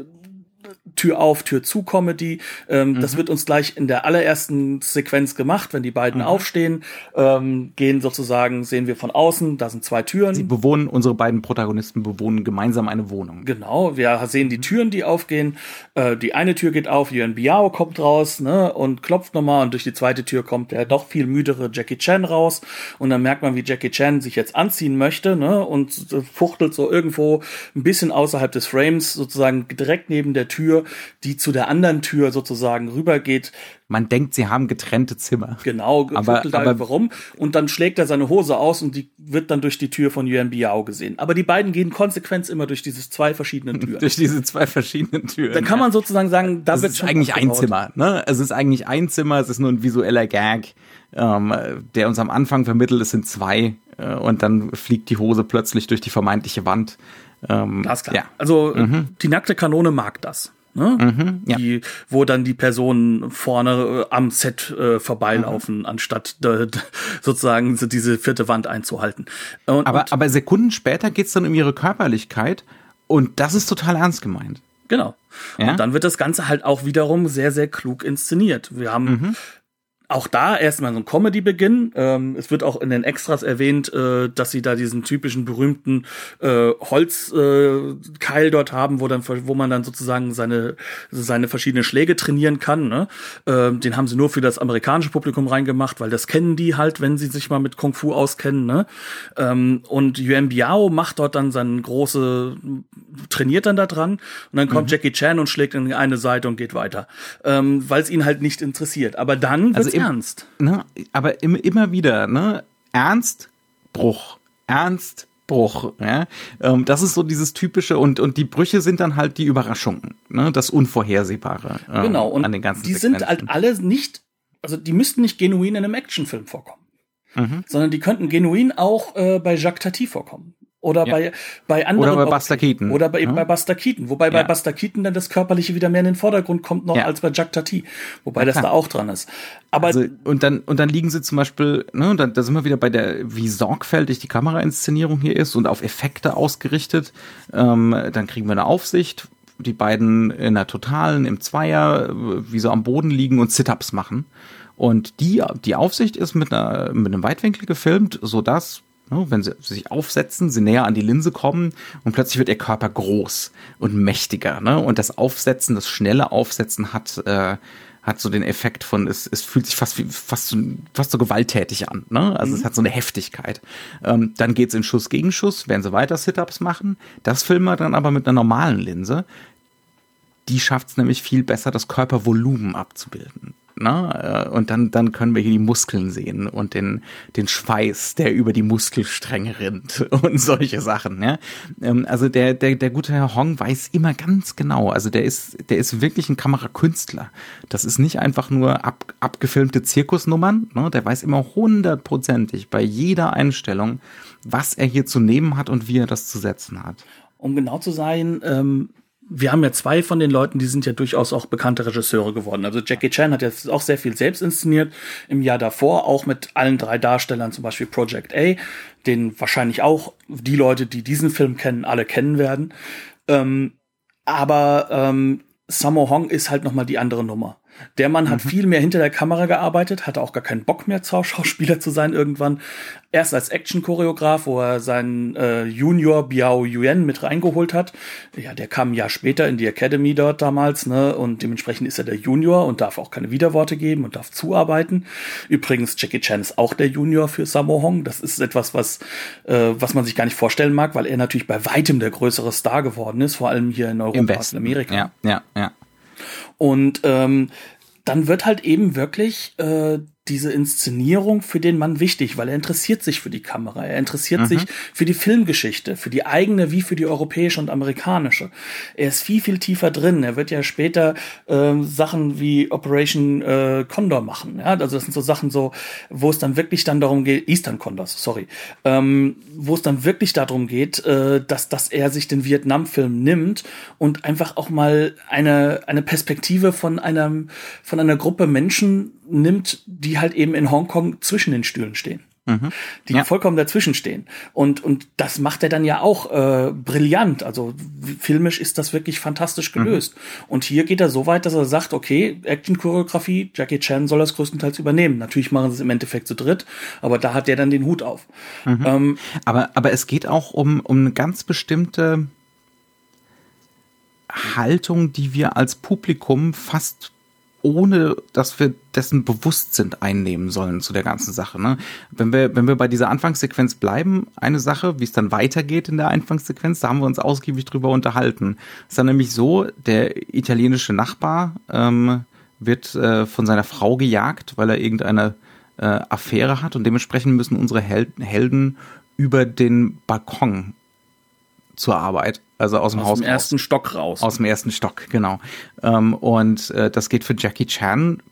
B: Tür auf, Tür zu Comedy. Ähm, mhm. Das wird uns gleich in der allerersten Sequenz gemacht, wenn die beiden mhm. aufstehen, ähm, gehen sozusagen, sehen wir von außen, da sind zwei Türen.
A: Sie bewohnen, unsere beiden Protagonisten bewohnen gemeinsam eine Wohnung.
B: Genau, wir sehen die mhm. Türen, die aufgehen. Äh, die eine Tür geht auf, Yuan Biao kommt raus ne, und klopft nochmal und durch die zweite Tür kommt der doch viel müdere Jackie Chan raus und dann merkt man, wie Jackie Chan sich jetzt anziehen möchte ne, und fuchtelt so irgendwo ein bisschen außerhalb des Frames, sozusagen direkt neben der Tür Tür, die zu der anderen Tür sozusagen rübergeht.
A: Man denkt, sie haben getrennte Zimmer.
B: Genau, aber, aber warum? Und dann schlägt er seine Hose aus und die wird dann durch die Tür von Yuan Biao gesehen. Aber die beiden gehen konsequent immer durch diese zwei verschiedenen Türen.
A: durch diese zwei verschiedenen Türen.
B: Dann kann man sozusagen sagen,
A: da wird schon. Es ist eigentlich ein Zimmer, ne? Es ist eigentlich ein Zimmer, es ist nur ein visueller Gag, ähm, der uns am Anfang vermittelt, es sind zwei, äh, und dann fliegt die Hose plötzlich durch die vermeintliche Wand.
B: Ähm, klar. Ja. Also mhm. die nackte Kanone mag das. Ne? Mhm, ja. die, wo dann die Personen vorne äh, am Set äh, vorbeilaufen, mhm. anstatt äh, sozusagen diese vierte Wand einzuhalten.
A: Und, aber, und, aber Sekunden später geht's dann um ihre Körperlichkeit und das ist total ernst gemeint.
B: Genau. Ja? Und dann wird das Ganze halt auch wiederum sehr, sehr klug inszeniert. Wir haben mhm auch da erstmal so ein Comedy-Beginn. Ähm, es wird auch in den Extras erwähnt, äh, dass sie da diesen typischen berühmten äh, Holzkeil äh, dort haben, wo dann, wo man dann sozusagen seine seine verschiedenen Schläge trainieren kann. Ne? Ähm, den haben sie nur für das amerikanische Publikum reingemacht, weil das kennen die halt, wenn sie sich mal mit Kung Fu auskennen. Ne? Ähm, und Yuan Biao macht dort dann seine große, trainiert dann da dran und dann kommt mhm. Jackie Chan und schlägt in eine Seite und geht weiter, ähm, weil es ihn halt nicht interessiert. Aber dann
A: also ernst. Ne, aber im, immer wieder, ne? Ernst, Bruch. Ernst, Bruch. Ja? Ähm, das ist so dieses typische und und die Brüche sind dann halt die Überraschungen, ne? das Unvorhersehbare.
B: Ähm, genau und an den ganzen die Sequenzen. sind halt alle nicht, also die müssten nicht genuin in einem Actionfilm vorkommen, mhm. sondern die könnten genuin auch äh, bei Jacques Tati vorkommen. Oder ja. bei, bei anderen.
A: Oder bei Buster Keaton.
B: Oder bei, ja. bei Buster Keaton. Wobei ja. bei Buster Keaton dann das Körperliche wieder mehr in den Vordergrund kommt noch als bei Jack Tati. Wobei das da auch dran ist. Aber.
A: Also, und dann, und dann liegen sie zum Beispiel, ne, da, da sind wir wieder bei der, wie sorgfältig die Kamerainszenierung hier ist und auf Effekte ausgerichtet. Ähm, dann kriegen wir eine Aufsicht. Die beiden in der Totalen, im Zweier, wie so am Boden liegen und Sit-Ups machen. Und die, die Aufsicht ist mit, einer, mit einem Weitwinkel gefilmt, so dass wenn sie sich aufsetzen, sie näher an die Linse kommen und plötzlich wird ihr Körper groß und mächtiger. Ne? Und das Aufsetzen, das schnelle Aufsetzen hat, äh, hat so den Effekt von, es, es fühlt sich fast wie fast so, fast so gewalttätig an. Ne? Also mhm. es hat so eine Heftigkeit. Ähm, dann geht's in Schuss gegen Schuss, werden sie weiter Sit-Ups machen. Das filmen wir dann aber mit einer normalen Linse. Die schafft es nämlich viel besser, das Körpervolumen abzubilden. Ne? Und dann, dann können wir hier die Muskeln sehen und den, den Schweiß, der über die Muskelstränge rinnt und solche Sachen. Ja? Ähm, also der, der, der gute Herr Hong weiß immer ganz genau, also der ist, der ist wirklich ein Kamerakünstler. Das ist nicht einfach nur ab, abgefilmte Zirkusnummern, ne? der weiß immer hundertprozentig bei jeder Einstellung, was er hier zu nehmen hat und wie er das zu setzen hat.
B: Um genau zu sein, ähm, wir haben ja zwei von den Leuten, die sind ja durchaus auch bekannte Regisseure geworden. Also Jackie Chan hat jetzt auch sehr viel selbst inszeniert im Jahr davor, auch mit allen drei Darstellern, zum Beispiel Project A, den wahrscheinlich auch die Leute, die diesen Film kennen, alle kennen werden. Ähm, aber ähm, Sammo Hong ist halt noch mal die andere Nummer. Der Mann hat mhm. viel mehr hinter der Kamera gearbeitet, hatte auch gar keinen Bock mehr, Schauspieler zu sein irgendwann. Erst als Action-Choreograf, wo er seinen äh, Junior Biao Yuan mit reingeholt hat. Ja, der kam ein Jahr später in die Academy dort damals, ne? Und dementsprechend ist er der Junior und darf auch keine Widerworte geben und darf zuarbeiten. Übrigens, Jackie Chan ist auch der Junior für Sammo Hong. Das ist etwas, was, äh, was man sich gar nicht vorstellen mag, weil er natürlich bei weitem der größere Star geworden ist, vor allem hier in Europa und Amerika.
A: Ja, ja, ja.
B: Und ähm, dann wird halt eben wirklich äh, diese Inszenierung für den Mann wichtig, weil er interessiert sich für die Kamera, er interessiert mhm. sich für die Filmgeschichte, für die eigene wie für die europäische und amerikanische. Er ist viel, viel tiefer drin. Er wird ja später äh, Sachen wie Operation äh, Condor machen. Ja? Also das sind so Sachen so, wo es dann wirklich dann darum geht, Eastern Condors, sorry, ähm, wo es dann wirklich darum geht, äh, dass, dass er sich den Vietnam-Film nimmt und einfach auch mal eine, eine Perspektive von einem, von einer Gruppe Menschen nimmt, die halt eben in Hongkong zwischen den Stühlen stehen. Mhm. Die ja. vollkommen dazwischen stehen. Und, und das macht er dann ja auch äh, brillant. Also filmisch ist das wirklich fantastisch mhm. gelöst. Mhm. Und hier geht er so weit, dass er sagt, okay, Action-Choreografie, Jackie Chan soll das größtenteils übernehmen. Natürlich machen sie es im Endeffekt zu dritt, aber da hat der dann den Hut auf.
A: Mhm. Ähm, aber, aber es geht auch um, um eine ganz bestimmte Haltung, die wir als Publikum fast ohne dass wir dessen bewusst sind, einnehmen sollen zu der ganzen Sache. Ne? Wenn wir, wenn wir bei dieser Anfangssequenz bleiben, eine Sache, wie es dann weitergeht in der Anfangssequenz, da haben wir uns ausgiebig drüber unterhalten. Es ist dann nämlich so, der italienische Nachbar ähm, wird äh, von seiner Frau gejagt, weil er irgendeine äh, Affäre hat und dementsprechend müssen unsere Hel Helden über den Balkon zur Arbeit, also aus dem
B: aus
A: Haus. Aus
B: dem ersten Stock raus.
A: Aus dem ersten Stock, genau. Ähm, und äh, das geht für Jackie Chan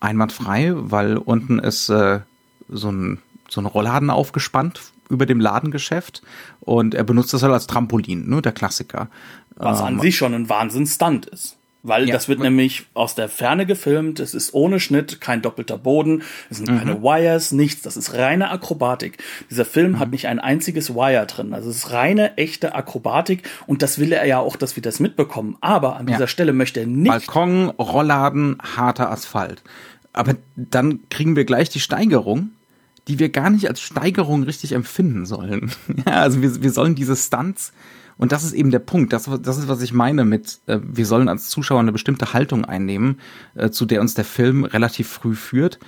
A: einwandfrei, weil unten ist äh, so ein so ein Rollladen aufgespannt über dem Ladengeschäft und er benutzt das halt als Trampolin, ne, der Klassiker.
B: Was ähm, an sich schon ein Wahnsinnsstunt ist. Weil ja. das wird nämlich aus der Ferne gefilmt, es ist ohne Schnitt, kein doppelter Boden, es sind mhm. keine Wires, nichts, das ist reine Akrobatik. Dieser Film mhm. hat nicht ein einziges Wire drin, also es ist reine, echte Akrobatik und das will er ja auch, dass wir das mitbekommen. Aber an ja. dieser Stelle möchte er nicht...
A: Balkon, Rollladen, harter Asphalt. Aber dann kriegen wir gleich die Steigerung, die wir gar nicht als Steigerung richtig empfinden sollen. ja, also wir, wir sollen diese Stunts und das ist eben der Punkt. Das, das ist, was ich meine mit, äh, wir sollen als Zuschauer eine bestimmte Haltung einnehmen, äh, zu der uns der Film relativ früh führt.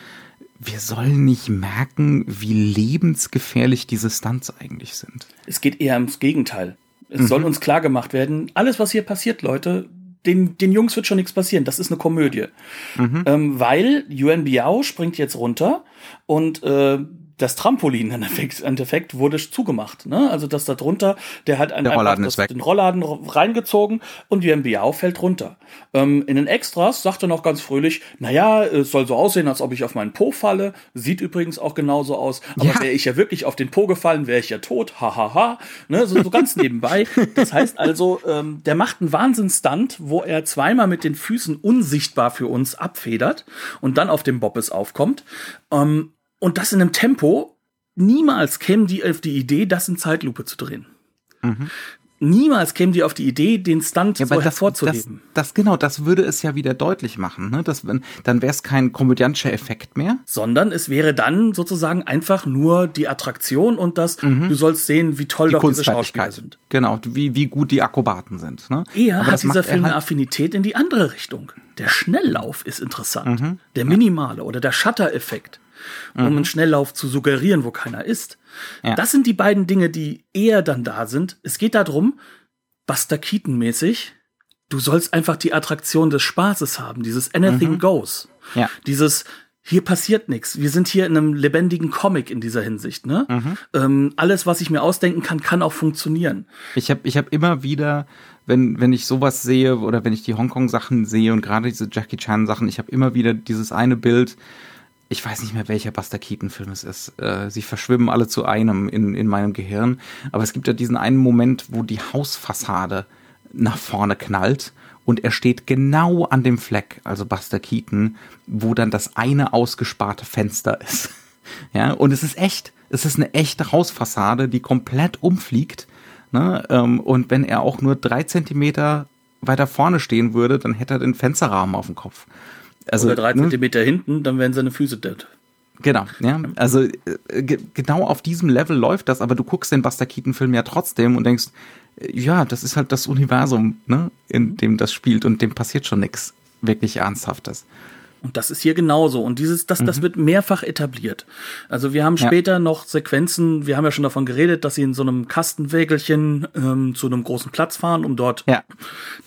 A: Wir sollen nicht merken, wie lebensgefährlich diese Stunts eigentlich sind.
B: Es geht eher ums Gegenteil. Es mhm. soll uns klar gemacht werden, alles, was hier passiert, Leute, den, den Jungs wird schon nichts passieren. Das ist eine Komödie. Mhm. Ähm, weil Yuan Biao springt jetzt runter und äh, das Trampolin im Endeffekt wurde zugemacht. Ne? Also das da drunter, der hat
A: der Rollladen weg.
B: den Rollladen reingezogen und die MBA fällt runter. Ähm, in den Extras sagt er noch ganz fröhlich, naja, es soll so aussehen, als ob ich auf meinen Po falle. Sieht übrigens auch genauso aus. Aber ja. wäre ich ja wirklich auf den Po gefallen, wäre ich ja tot. Hahaha. Ha, ha. Ne? So, so ganz nebenbei. Das heißt also, ähm, der macht einen Wahnsinnsstunt, wo er zweimal mit den Füßen unsichtbar für uns abfedert und dann auf dem Bobbes aufkommt. Ähm, und das in einem Tempo, niemals kämen die auf die Idee, das in Zeitlupe zu drehen. Mhm. Niemals kämen die auf die Idee, den Stunt
A: ja,
B: so
A: das,
B: hervorzuheben.
A: Das, das, genau, das würde es ja wieder deutlich machen. Ne? Das, dann wäre es kein komödiantischer Effekt mehr.
B: Sondern es wäre dann sozusagen einfach nur die Attraktion und das, mhm. du sollst sehen, wie toll
A: die
B: doch diese Schauspieler sind.
A: Genau, wie, wie gut die Akrobaten sind. Ne?
B: Eher Aber hat dieser Film halt eine Affinität in die andere Richtung. Der Schnelllauf ist interessant. Mhm. Der minimale oder der Shutter-Effekt um mhm. einen Schnelllauf zu suggerieren, wo keiner ist. Ja. Das sind die beiden Dinge, die eher dann da sind. Es geht darum, Buster Keaton-mäßig, du sollst einfach die Attraktion des Spaßes haben, dieses Anything mhm. Goes.
A: Ja.
B: Dieses hier passiert nichts. Wir sind hier in einem lebendigen Comic in dieser Hinsicht. Ne? Mhm. Ähm, alles, was ich mir ausdenken kann, kann auch funktionieren.
A: Ich habe ich hab immer wieder, wenn, wenn ich sowas sehe oder wenn ich die Hongkong-Sachen sehe und gerade diese Jackie Chan-Sachen, ich habe immer wieder dieses eine Bild, ich weiß nicht mehr, welcher Buster Keaton-Film es ist. Äh, sie verschwimmen alle zu einem in, in meinem Gehirn. Aber es gibt ja diesen einen Moment, wo die Hausfassade nach vorne knallt und er steht genau an dem Fleck, also Buster Keaton, wo dann das eine ausgesparte Fenster ist. ja, und es ist echt. Es ist eine echte Hausfassade, die komplett umfliegt. Ne? Ähm, und wenn er auch nur drei Zentimeter weiter vorne stehen würde, dann hätte er den Fensterrahmen auf dem Kopf.
B: Also, Oder drei ne? Zentimeter hinten, dann wären seine Füße dead.
A: Genau, ja. Also äh, genau auf diesem Level läuft das, aber du guckst den Buster Keaton-Film ja trotzdem und denkst, äh, ja, das ist halt das Universum, ne, in dem das spielt und dem passiert schon nichts wirklich Ernsthaftes.
B: Und das ist hier genauso. Und dieses, das, das mhm. wird mehrfach etabliert. Also wir haben später ja. noch Sequenzen, wir haben ja schon davon geredet, dass sie in so einem Kastenwägelchen ähm, zu einem großen Platz fahren, um dort ja.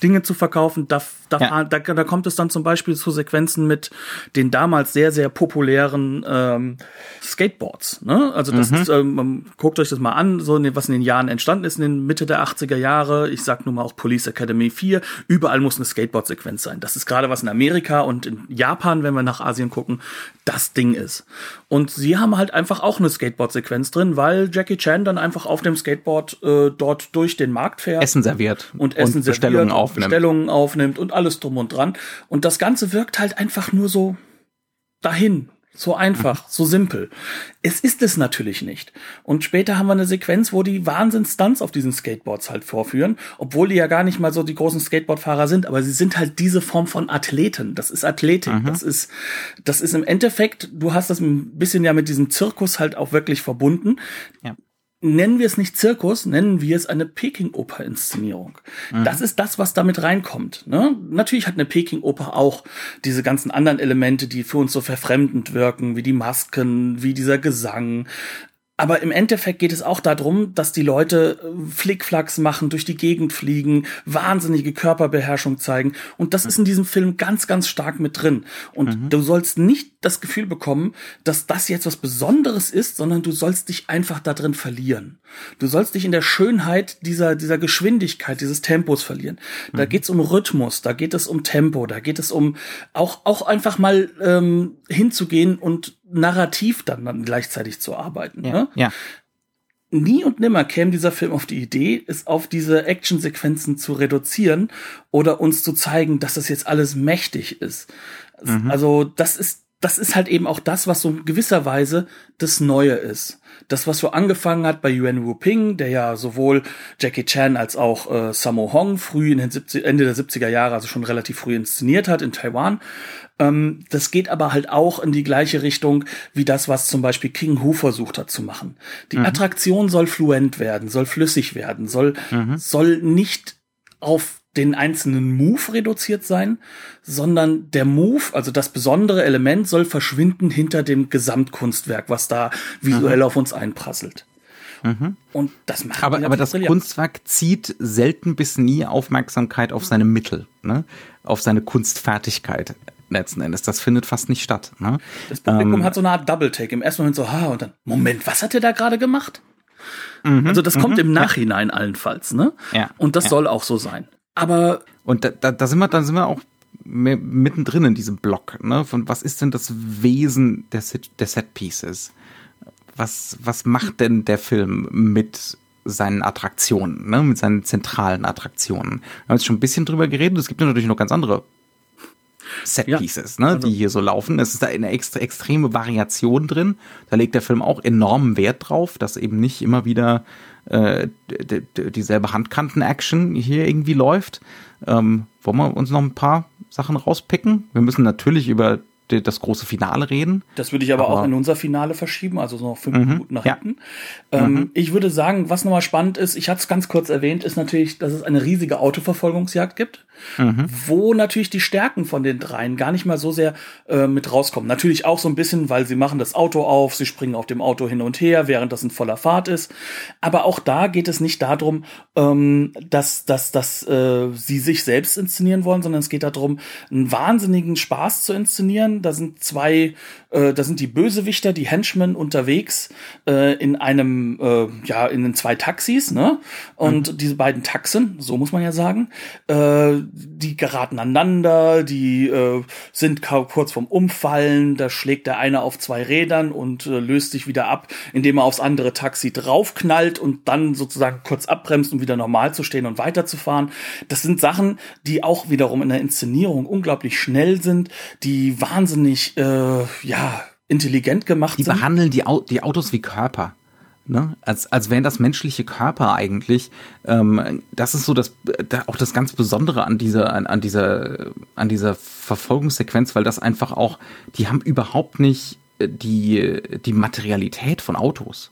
B: Dinge zu verkaufen. Da, da, ja. da, da kommt es dann zum Beispiel zu Sequenzen mit den damals sehr, sehr populären ähm, Skateboards. Ne? Also das mhm. ist, ähm, guckt euch das mal an, so was in den Jahren entstanden ist, in den Mitte der 80er Jahre. Ich sag nur mal auch Police Academy 4. Überall muss eine Skateboard-Sequenz sein. Das ist gerade was in Amerika und in Japan wenn wir nach Asien gucken, das Ding ist. Und sie haben halt einfach auch eine Skateboard-Sequenz drin, weil Jackie Chan dann einfach auf dem Skateboard äh, dort durch den Markt fährt.
A: Essen serviert.
B: Und Essen und
A: Bestellungen
B: serviert,
A: aufnimmt.
B: Bestellungen aufnimmt und alles drum und dran. Und das Ganze wirkt halt einfach nur so dahin. So einfach, so simpel. Es ist es natürlich nicht. Und später haben wir eine Sequenz, wo die Wahnsinns-Stunts auf diesen Skateboards halt vorführen, obwohl die ja gar nicht mal so die großen Skateboardfahrer sind, aber sie sind halt diese Form von Athleten. Das ist Athletik. Mhm. Das ist, das ist im Endeffekt, du hast das ein bisschen ja mit diesem Zirkus halt auch wirklich verbunden. Ja nennen wir es nicht Zirkus, nennen wir es eine Peking-Oper-Inszenierung. Mhm. Das ist das, was damit reinkommt. Ne? Natürlich hat eine Peking-Oper auch diese ganzen anderen Elemente, die für uns so verfremdend wirken, wie die Masken, wie dieser Gesang, aber im Endeffekt geht es auch darum, dass die Leute äh, Flickflacks machen, durch die Gegend fliegen, wahnsinnige Körperbeherrschung zeigen. Und das ist in diesem Film ganz, ganz stark mit drin. Und mhm. du sollst nicht das Gefühl bekommen, dass das jetzt was Besonderes ist, sondern du sollst dich einfach da drin verlieren. Du sollst dich in der Schönheit dieser, dieser Geschwindigkeit, dieses Tempos verlieren. Da mhm. geht's um Rhythmus, da geht es um Tempo, da geht es um auch, auch einfach mal ähm, hinzugehen und narrativ dann, dann gleichzeitig zu arbeiten.
A: Ja,
B: ne?
A: ja.
B: Nie und nimmer käme dieser Film auf die Idee, es auf diese Actionsequenzen zu reduzieren oder uns zu zeigen, dass das jetzt alles mächtig ist. Mhm. Also das ist das ist halt eben auch das, was so in gewisser Weise das Neue ist. Das, was so angefangen hat bei Yuan Wu Ping, der ja sowohl Jackie Chan als auch äh, Sammo Hong früh in den 70, Ende der 70er Jahre, also schon relativ früh inszeniert hat in Taiwan. Ähm, das geht aber halt auch in die gleiche Richtung wie das, was zum Beispiel King Hu versucht hat zu machen. Die mhm. Attraktion soll fluent werden, soll flüssig werden, soll, mhm. soll nicht auf den einzelnen Move reduziert sein, sondern der Move, also das besondere Element, soll verschwinden hinter dem Gesamtkunstwerk, was da visuell mhm. auf uns einprasselt. Mhm. Und das macht
A: aber, aber das brillant. Kunstwerk zieht selten bis nie Aufmerksamkeit auf seine Mittel, ne? auf seine Kunstfertigkeit. letzten Endes. Das findet fast nicht statt. Ne?
B: Das Publikum ähm, hat so eine Art Double-Take. Im ersten Moment so, ha, und dann, Moment, was hat der da gerade gemacht? Mhm, also das kommt mhm, im Nachhinein allenfalls, ne? Ja. Und das ja. soll auch so sein. Aber.
A: Und da, da, da sind wir, da sind wir auch mittendrin in diesem Block, ne? Von was ist denn das Wesen der, Set, der Set Pieces? Was, was macht denn der Film mit seinen Attraktionen, ne? mit seinen zentralen Attraktionen? Wir haben jetzt schon ein bisschen drüber geredet. Es gibt natürlich noch ganz andere Set Pieces, ja, ne, also. die hier so laufen. Es ist da eine extra, extreme Variation drin. Da legt der Film auch enormen Wert drauf, dass eben nicht immer wieder äh, dieselbe Handkanten-Action hier irgendwie läuft. Ähm, wollen wir uns noch ein paar Sachen rauspicken? Wir müssen natürlich über das große Finale reden.
B: Das würde ich aber, aber, auch in unser Finale verschieben, also noch fünf mhm, Minuten nach ja. hinten. Ähm, mhm. Ich würde sagen, was nochmal spannend ist, ich hatte es ganz kurz erwähnt, ist natürlich, dass es eine riesige Autoverfolgungsjagd gibt mhm. wo natürlich die Stärken von den dreien gar nicht mal so sehr äh, mit rauskommen. Natürlich auch so ein bisschen, weil sie machen das Auto auf, sie springen auf dem Auto hin und her, während das in voller Fahrt ist. Aber auch da geht es nicht darum, ähm, dass, dass, dass äh, sie sich selbst inszenieren wollen, sondern es geht darum, einen wahnsinnigen Spaß zu inszenieren. Da sind zwei, äh, da sind die Bösewichter, die Henchmen unterwegs äh, in einem, äh, ja, in den zwei Taxis, ne? Und mhm. diese beiden Taxen, so muss man ja sagen, äh, die geraten aneinander, die äh, sind kurz vorm Umfallen, da schlägt der eine auf zwei Rädern und äh, löst sich wieder ab, indem er aufs andere Taxi draufknallt und dann sozusagen kurz abbremst, um wieder normal zu stehen und weiterzufahren. Das sind Sachen, die auch wiederum in der Inszenierung unglaublich schnell sind, die wahnsinnig, äh, ja, intelligent gemacht
A: die
B: sind.
A: Die behandeln die, Au die Autos wie Körper. Ne? Als, als wären das menschliche Körper eigentlich. Ähm, das ist so das, da auch das ganz Besondere an dieser, an, an dieser, an dieser Verfolgungssequenz, weil das einfach auch, die haben überhaupt nicht äh, die, die Materialität von Autos.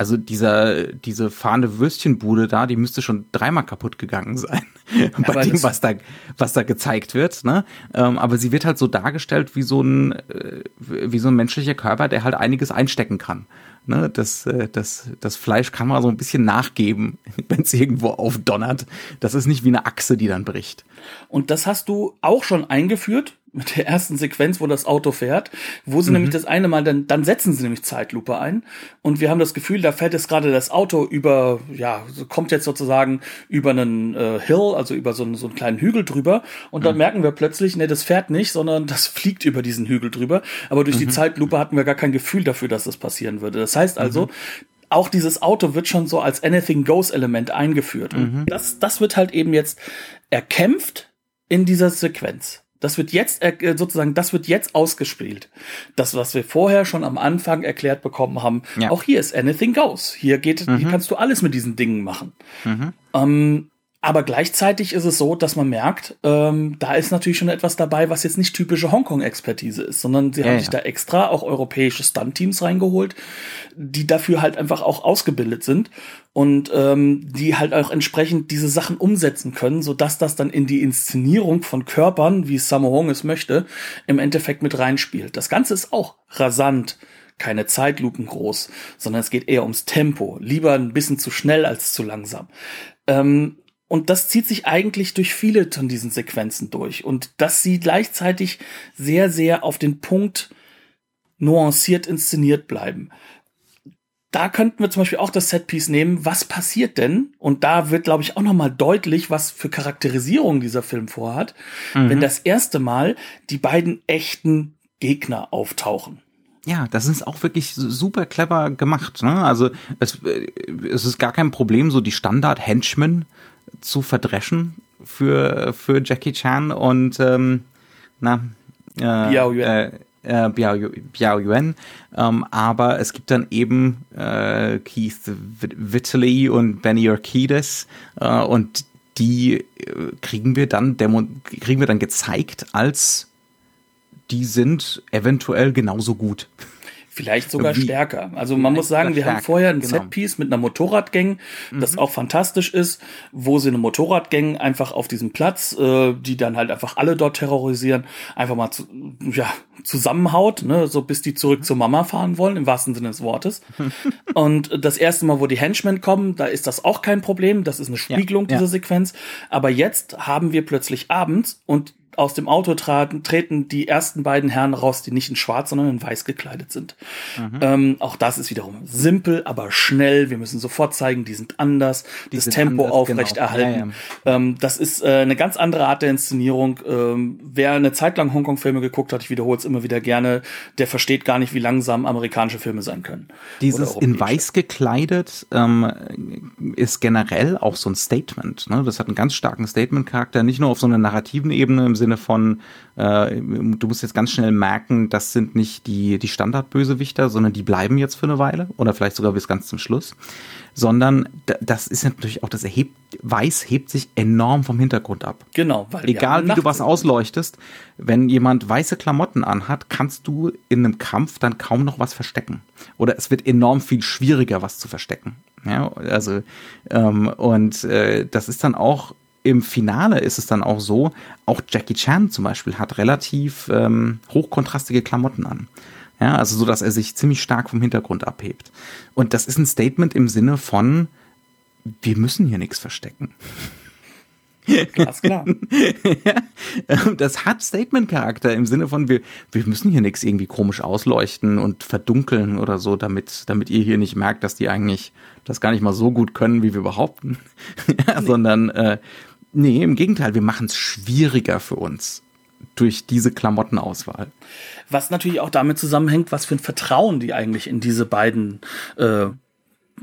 A: Also dieser, diese fahrende Würstchenbude da, die müsste schon dreimal kaputt gegangen sein. bei dem, was da, was da gezeigt wird, ne? Ähm, aber sie wird halt so dargestellt wie so ein, äh, wie so ein menschlicher Körper, der halt einiges einstecken kann. Ne, das, äh, das, das Fleisch kann man so ein bisschen nachgeben, wenn es irgendwo aufdonnert. Das ist nicht wie eine Achse, die dann bricht.
B: Und das hast du auch schon eingeführt mit der ersten Sequenz, wo das Auto fährt, wo sie mhm. nämlich das eine Mal, dann, dann setzen sie nämlich Zeitlupe ein und wir haben das Gefühl, da fährt jetzt gerade das Auto über, ja, kommt jetzt sozusagen über einen äh, Hill, also über so einen, so einen kleinen Hügel drüber und dann mhm. merken wir plötzlich, ne, das fährt nicht, sondern das fliegt über diesen Hügel drüber, aber durch mhm. die Zeitlupe hatten wir gar kein Gefühl dafür, dass das passieren würde. Das heißt also, mhm auch dieses Auto wird schon so als Anything Goes Element eingeführt. Und mhm. das, das wird halt eben jetzt erkämpft in dieser Sequenz. Das wird jetzt äh, sozusagen, das wird jetzt ausgespielt. Das, was wir vorher schon am Anfang erklärt bekommen haben. Ja. Auch hier ist Anything Goes. Hier geht, mhm. hier kannst du alles mit diesen Dingen machen. Mhm. Ähm, aber gleichzeitig ist es so, dass man merkt, ähm, da ist natürlich schon etwas dabei, was jetzt nicht typische Hongkong-Expertise ist, sondern sie ja, haben sich da extra auch europäische Stunt-Teams reingeholt, die dafür halt einfach auch ausgebildet sind und ähm, die halt auch entsprechend diese Sachen umsetzen können, so dass das dann in die Inszenierung von Körpern, wie Sammo Hong es möchte, im Endeffekt mit reinspielt. Das Ganze ist auch rasant keine Zeitlupen groß, sondern es geht eher ums Tempo. Lieber ein bisschen zu schnell als zu langsam. Ähm, und das zieht sich eigentlich durch viele von diesen Sequenzen durch. Und dass sie gleichzeitig sehr, sehr auf den Punkt nuanciert inszeniert bleiben. Da könnten wir zum Beispiel auch das Setpiece nehmen. Was passiert denn? Und da wird, glaube ich, auch nochmal deutlich, was für Charakterisierung dieser Film vorhat, mhm. wenn das erste Mal die beiden echten Gegner auftauchen.
A: Ja, das ist auch wirklich super clever gemacht. Ne? Also es, äh, es ist gar kein Problem, so die Standard-Henchmen zu verdreschen für, für Jackie Chan und ähm, na, äh, Biao Yuan. Äh, äh, Biao, Biao Yuan. Ähm, aber es gibt dann eben äh, Keith Vitaly und Benny Urquidez äh, und die äh, kriegen wir dann demo kriegen wir dann gezeigt als die sind eventuell genauso gut.
B: Vielleicht sogar Wie? stärker. Also man muss sagen, wir haben vorher ein genau. Setpiece mit einer Motorradgang, das mhm. auch fantastisch ist, wo sie eine Motorradgang einfach auf diesem Platz, äh, die dann halt einfach alle dort terrorisieren, einfach mal zu, ja, zusammenhaut, ne, so bis die zurück mhm. zur Mama fahren wollen, im wahrsten Sinne des Wortes. und das erste Mal, wo die Henchmen kommen, da ist das auch kein Problem, das ist eine Spiegelung ja, dieser ja. Sequenz. Aber jetzt haben wir plötzlich abends und aus dem Auto traten, treten die ersten beiden Herren raus, die nicht in schwarz, sondern in weiß gekleidet sind. Mhm. Ähm, auch das ist wiederum simpel, aber schnell. Wir müssen sofort zeigen, die sind anders, die das Tempo anders, aufrechterhalten. Genau. Ja, ja. ähm, das ist äh, eine ganz andere Art der Inszenierung. Ähm, wer eine Zeit lang Hongkong-Filme geguckt hat, ich wiederhole es immer wieder gerne, der versteht gar nicht, wie langsam amerikanische Filme sein können.
A: Dieses in weiß gekleidet ähm, ist generell auch so ein Statement. Ne? Das hat einen ganz starken Statement-Charakter, nicht nur auf so einer narrativen Ebene im Sinne von, äh, du musst jetzt ganz schnell merken, das sind nicht die, die Standardbösewichter, sondern die bleiben jetzt für eine Weile oder vielleicht sogar bis ganz zum Schluss sondern das ist natürlich auch, das erhebt, Weiß hebt sich enorm vom Hintergrund ab.
B: Genau,
A: weil egal wie du was ausleuchtest, wenn jemand weiße Klamotten anhat, kannst du in einem Kampf dann kaum noch was verstecken. Oder es wird enorm viel schwieriger, was zu verstecken. Ja, also ähm, und äh, das ist dann auch im Finale ist es dann auch so, auch Jackie Chan zum Beispiel hat relativ ähm, hochkontrastige Klamotten an. Ja, also so, dass er sich ziemlich stark vom Hintergrund abhebt. Und das ist ein Statement im Sinne von, wir müssen hier nichts verstecken.
B: Ganz klar.
A: ja, das hat Statement-Charakter im Sinne von, wir, wir müssen hier nichts irgendwie komisch ausleuchten und verdunkeln oder so, damit, damit ihr hier nicht merkt, dass die eigentlich das gar nicht mal so gut können, wie wir behaupten. ja, nee. Sondern, äh, nee, im Gegenteil, wir machen es schwieriger für uns durch diese Klamottenauswahl.
B: Was natürlich auch damit zusammenhängt, was für ein Vertrauen die eigentlich in diese beiden äh,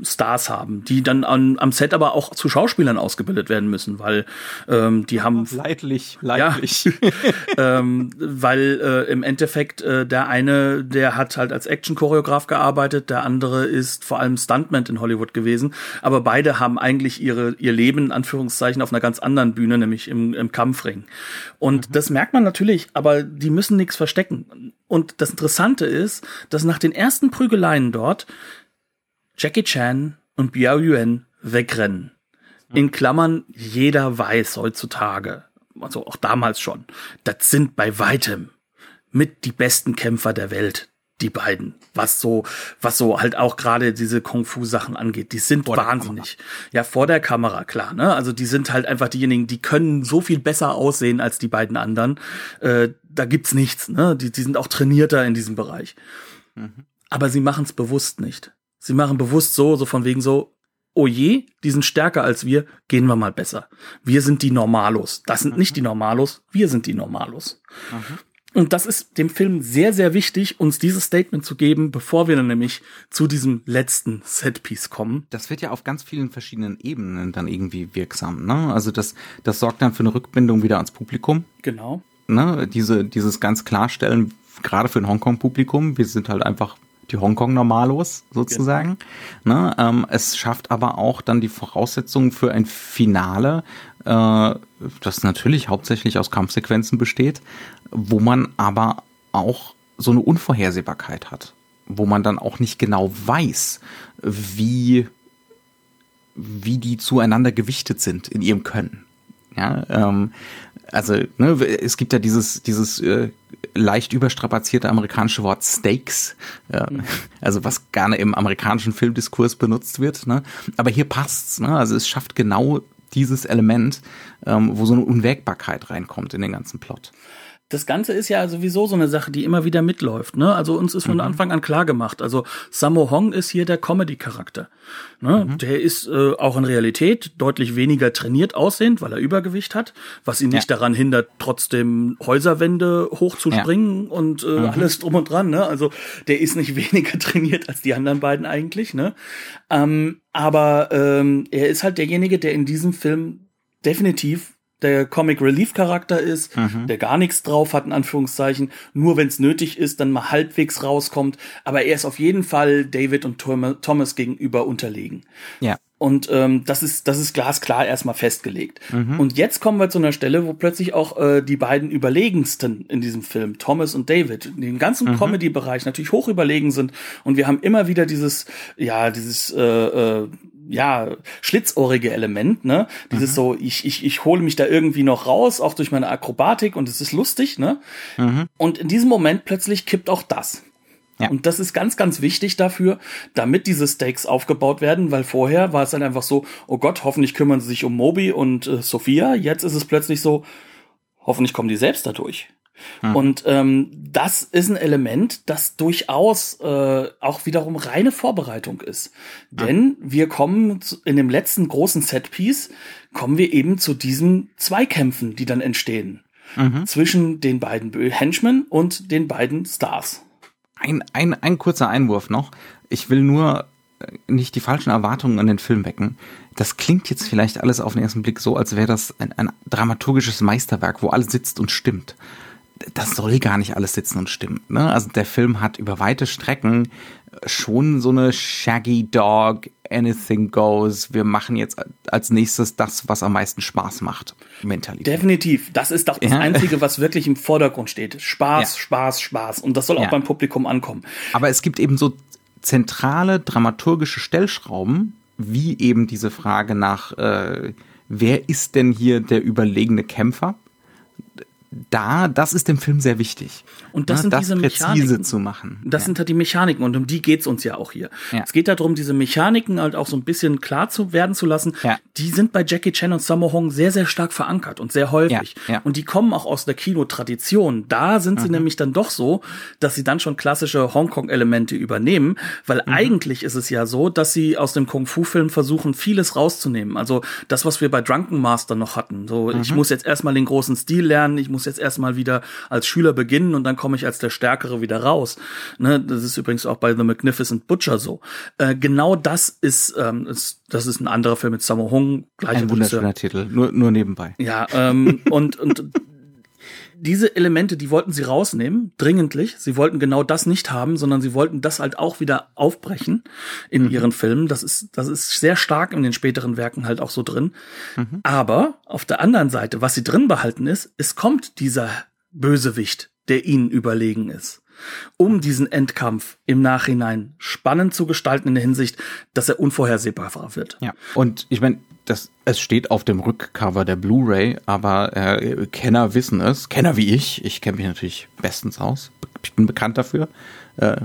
B: Stars haben, die dann an, am Set aber auch zu Schauspielern ausgebildet werden müssen, weil ähm, die haben
A: leidlich, leidlich,
B: ja, ähm, weil äh, im Endeffekt äh, der eine, der hat halt als Action-Choreograf gearbeitet, der andere ist vor allem Stuntman in Hollywood gewesen, aber beide haben eigentlich ihre ihr Leben in Anführungszeichen auf einer ganz anderen Bühne, nämlich im, im Kampfring. Und mhm. das merkt man natürlich, aber die müssen nichts verstecken. Und das Interessante ist, dass nach den ersten Prügeleien dort Jackie Chan und Biao Yuan wegrennen. In Klammern, jeder weiß heutzutage, also auch damals schon, das sind bei weitem mit die besten Kämpfer der Welt, die beiden. Was so, was so halt auch gerade diese Kung-Fu-Sachen angeht. Die sind vor wahnsinnig. Ja, vor der Kamera, klar, ne? Also die sind halt einfach diejenigen, die können so viel besser aussehen als die beiden anderen. Äh, da gibt's nichts, ne? Die, die sind auch trainierter in diesem Bereich. Mhm. Aber sie machen es bewusst nicht. Sie machen bewusst so, so von wegen so, oh je, die sind stärker als wir, gehen wir mal besser. Wir sind die Normalos. Das sind mhm. nicht die Normalos, wir sind die Normalos. Mhm. Und das ist dem Film sehr, sehr wichtig, uns dieses Statement zu geben, bevor wir dann nämlich zu diesem letzten Setpiece kommen.
A: Das wird ja auf ganz vielen verschiedenen Ebenen dann irgendwie wirksam. Ne? Also das, das sorgt dann für eine Rückbindung wieder ans Publikum.
B: Genau.
A: Ne? Diese, dieses ganz klarstellen, gerade für ein Hongkong-Publikum, wir sind halt einfach die Hongkong-Normalos sozusagen. Ja. Ne, ähm, es schafft aber auch dann die Voraussetzungen für ein Finale, äh, das natürlich hauptsächlich aus Kampfsequenzen besteht, wo man aber auch so eine Unvorhersehbarkeit hat, wo man dann auch nicht genau weiß, wie wie die zueinander gewichtet sind in ihrem Können. Ja, ähm, also ne, es gibt ja dieses dieses äh, leicht überstrapazierte amerikanische Wort Stakes, ja, mhm. also was gerne im amerikanischen Filmdiskurs benutzt wird. Ne? Aber hier passt's. Ne? Also es schafft genau dieses Element, ähm, wo so eine Unwägbarkeit reinkommt in den ganzen Plot
B: das Ganze ist ja sowieso so eine Sache, die immer wieder mitläuft. Ne? Also uns ist von mhm. Anfang an klar gemacht. Also Sammo Hong ist hier der Comedy-Charakter. Ne? Mhm. Der ist äh, auch in Realität deutlich weniger trainiert aussehend, weil er Übergewicht hat, was ihn ja. nicht daran hindert, trotzdem Häuserwände hochzuspringen ja. und äh, mhm. alles drum und dran. Ne? Also der ist nicht weniger trainiert als die anderen beiden eigentlich. Ne? Ähm, aber ähm, er ist halt derjenige, der in diesem Film definitiv der Comic Relief Charakter ist, mhm. der gar nichts drauf hat, in Anführungszeichen, nur wenn es nötig ist, dann mal halbwegs rauskommt. Aber er ist auf jeden Fall David und Thomas gegenüber unterlegen.
A: Ja.
B: Und ähm, das ist das ist glasklar erstmal festgelegt. Mhm. Und jetzt kommen wir zu einer Stelle, wo plötzlich auch äh, die beiden überlegensten in diesem Film, Thomas und David, in dem ganzen mhm. Comedy-Bereich natürlich hoch überlegen sind. Und wir haben immer wieder dieses ja dieses äh, äh, ja, schlitzohrige Element, ne? Dieses mhm. so, ich, ich, ich hole mich da irgendwie noch raus, auch durch meine Akrobatik und es ist lustig, ne? Mhm. Und in diesem Moment plötzlich kippt auch das. Ja. Und das ist ganz, ganz wichtig dafür, damit diese Stakes aufgebaut werden, weil vorher war es dann einfach so, oh Gott, hoffentlich kümmern sie sich um Moby und äh, Sophia. Jetzt ist es plötzlich so, Hoffentlich kommen die selbst dadurch. Hm. Und ähm, das ist ein Element, das durchaus äh, auch wiederum reine Vorbereitung ist. Hm. Denn wir kommen zu, in dem letzten großen Setpiece, kommen wir eben zu diesen Zweikämpfen, die dann entstehen. Mhm. Zwischen den beiden Henchmen und den beiden Stars.
A: Ein, ein, ein kurzer Einwurf noch. Ich will nur äh, nicht die falschen Erwartungen an den Film wecken. Das klingt jetzt vielleicht alles auf den ersten Blick so, als wäre das ein, ein dramaturgisches Meisterwerk, wo alles sitzt und stimmt das soll gar nicht alles sitzen und stimmen. Ne? Also der Film hat über weite Strecken schon so eine Shaggy Dog, Anything Goes, wir machen jetzt als nächstes das, was am meisten Spaß macht. Mentalität.
B: Definitiv. Das ist doch das ja. Einzige, was wirklich im Vordergrund steht. Spaß, ja. Spaß, Spaß. Und das soll auch ja. beim Publikum ankommen.
A: Aber es gibt eben so zentrale dramaturgische Stellschrauben, wie eben diese Frage nach, äh, wer ist denn hier der überlegene Kämpfer? Da, das ist dem Film sehr wichtig.
B: Und das ne, sind
A: das
B: diese
A: präzise
B: Mechaniken.
A: zu machen.
B: Das ja. sind halt die Mechaniken und um die geht's uns ja auch hier. Ja. Es geht darum, diese Mechaniken halt auch so ein bisschen klar zu werden zu lassen. Ja. Die sind bei Jackie Chan und Sammo Hong sehr, sehr stark verankert und sehr häufig. Ja. Und die kommen auch aus der Kinotradition. Da sind sie mhm. nämlich dann doch so, dass sie dann schon klassische Hongkong-Elemente übernehmen, weil mhm. eigentlich ist es ja so, dass sie aus dem Kung-Fu-Film versuchen, vieles rauszunehmen. Also das, was wir bei Drunken Master noch hatten. So, mhm. ich muss jetzt erstmal den großen Stil lernen, ich muss jetzt erstmal wieder als Schüler beginnen und dann komme ich als der Stärkere wieder raus. Ne, das ist übrigens auch bei The Magnificent Butcher so. Äh, genau das ist, ähm, ist, das ist ein anderer Film mit Sammo Hung.
A: Ein wunderschöner Titel, nur, nur nebenbei.
B: Ja, ähm, und, und diese Elemente, die wollten sie rausnehmen, dringendlich. Sie wollten genau das nicht haben, sondern sie wollten das halt auch wieder aufbrechen in mhm. ihren Filmen. Das ist, das ist sehr stark in den späteren Werken halt auch so drin. Mhm. Aber auf der anderen Seite, was sie drin behalten ist, es kommt dieser Bösewicht, der ihnen überlegen ist um diesen Endkampf im Nachhinein spannend zu gestalten in der Hinsicht, dass er unvorhersehbar wird.
A: Ja. Und ich meine, das, es steht auf dem Rückcover der Blu-ray, aber äh, Kenner wissen es. Kenner wie ich, ich kenne mich natürlich bestens aus. Ich bin bekannt dafür, äh,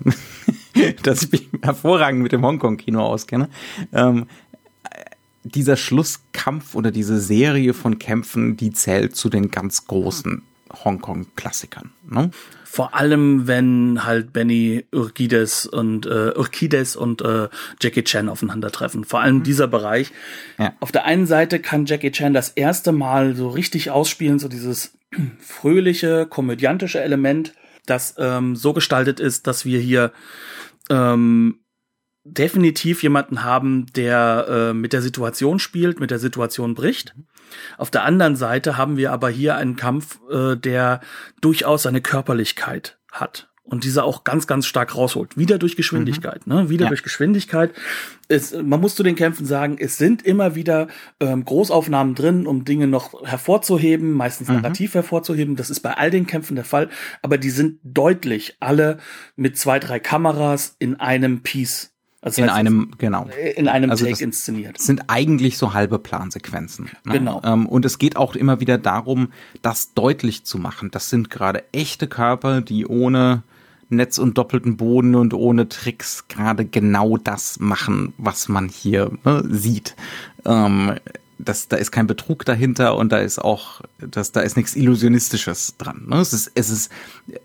A: dass ich mich hervorragend mit dem Hongkong-Kino auskenne. Ähm, dieser Schlusskampf oder diese Serie von Kämpfen, die zählt zu den ganz großen Hongkong-Klassikern. Ne?
B: Vor allem, wenn halt Benny Urquides und äh, Urquides und äh, Jackie Chan aufeinandertreffen. Vor allem mhm. dieser Bereich. Ja. Auf der einen Seite kann Jackie Chan das erste Mal so richtig ausspielen, so dieses fröhliche, komödiantische Element, das ähm, so gestaltet ist, dass wir hier ähm, definitiv jemanden haben, der äh, mit der Situation spielt, mit der Situation bricht. Auf der anderen Seite haben wir aber hier einen Kampf, äh, der durchaus seine Körperlichkeit hat und diese auch ganz, ganz stark rausholt. Wieder durch Geschwindigkeit, mhm. ne? Wieder ja. durch Geschwindigkeit. Es, man muss zu den Kämpfen sagen, es sind immer wieder ähm, Großaufnahmen drin, um Dinge noch hervorzuheben, meistens mhm. narrativ hervorzuheben. Das ist bei all den Kämpfen der Fall, aber die sind deutlich alle mit zwei, drei Kameras in einem Piece
A: also in einem, genau.
B: In einem also Take inszeniert.
A: Sind eigentlich so halbe Plansequenzen.
B: Ne? Genau.
A: Ähm, und es geht auch immer wieder darum, das deutlich zu machen. Das sind gerade echte Körper, die ohne Netz und doppelten Boden und ohne Tricks gerade genau das machen, was man hier ne, sieht. Ähm, das, da ist kein Betrug dahinter und da ist auch, das, da ist nichts Illusionistisches dran. Ne? Es, ist, es ist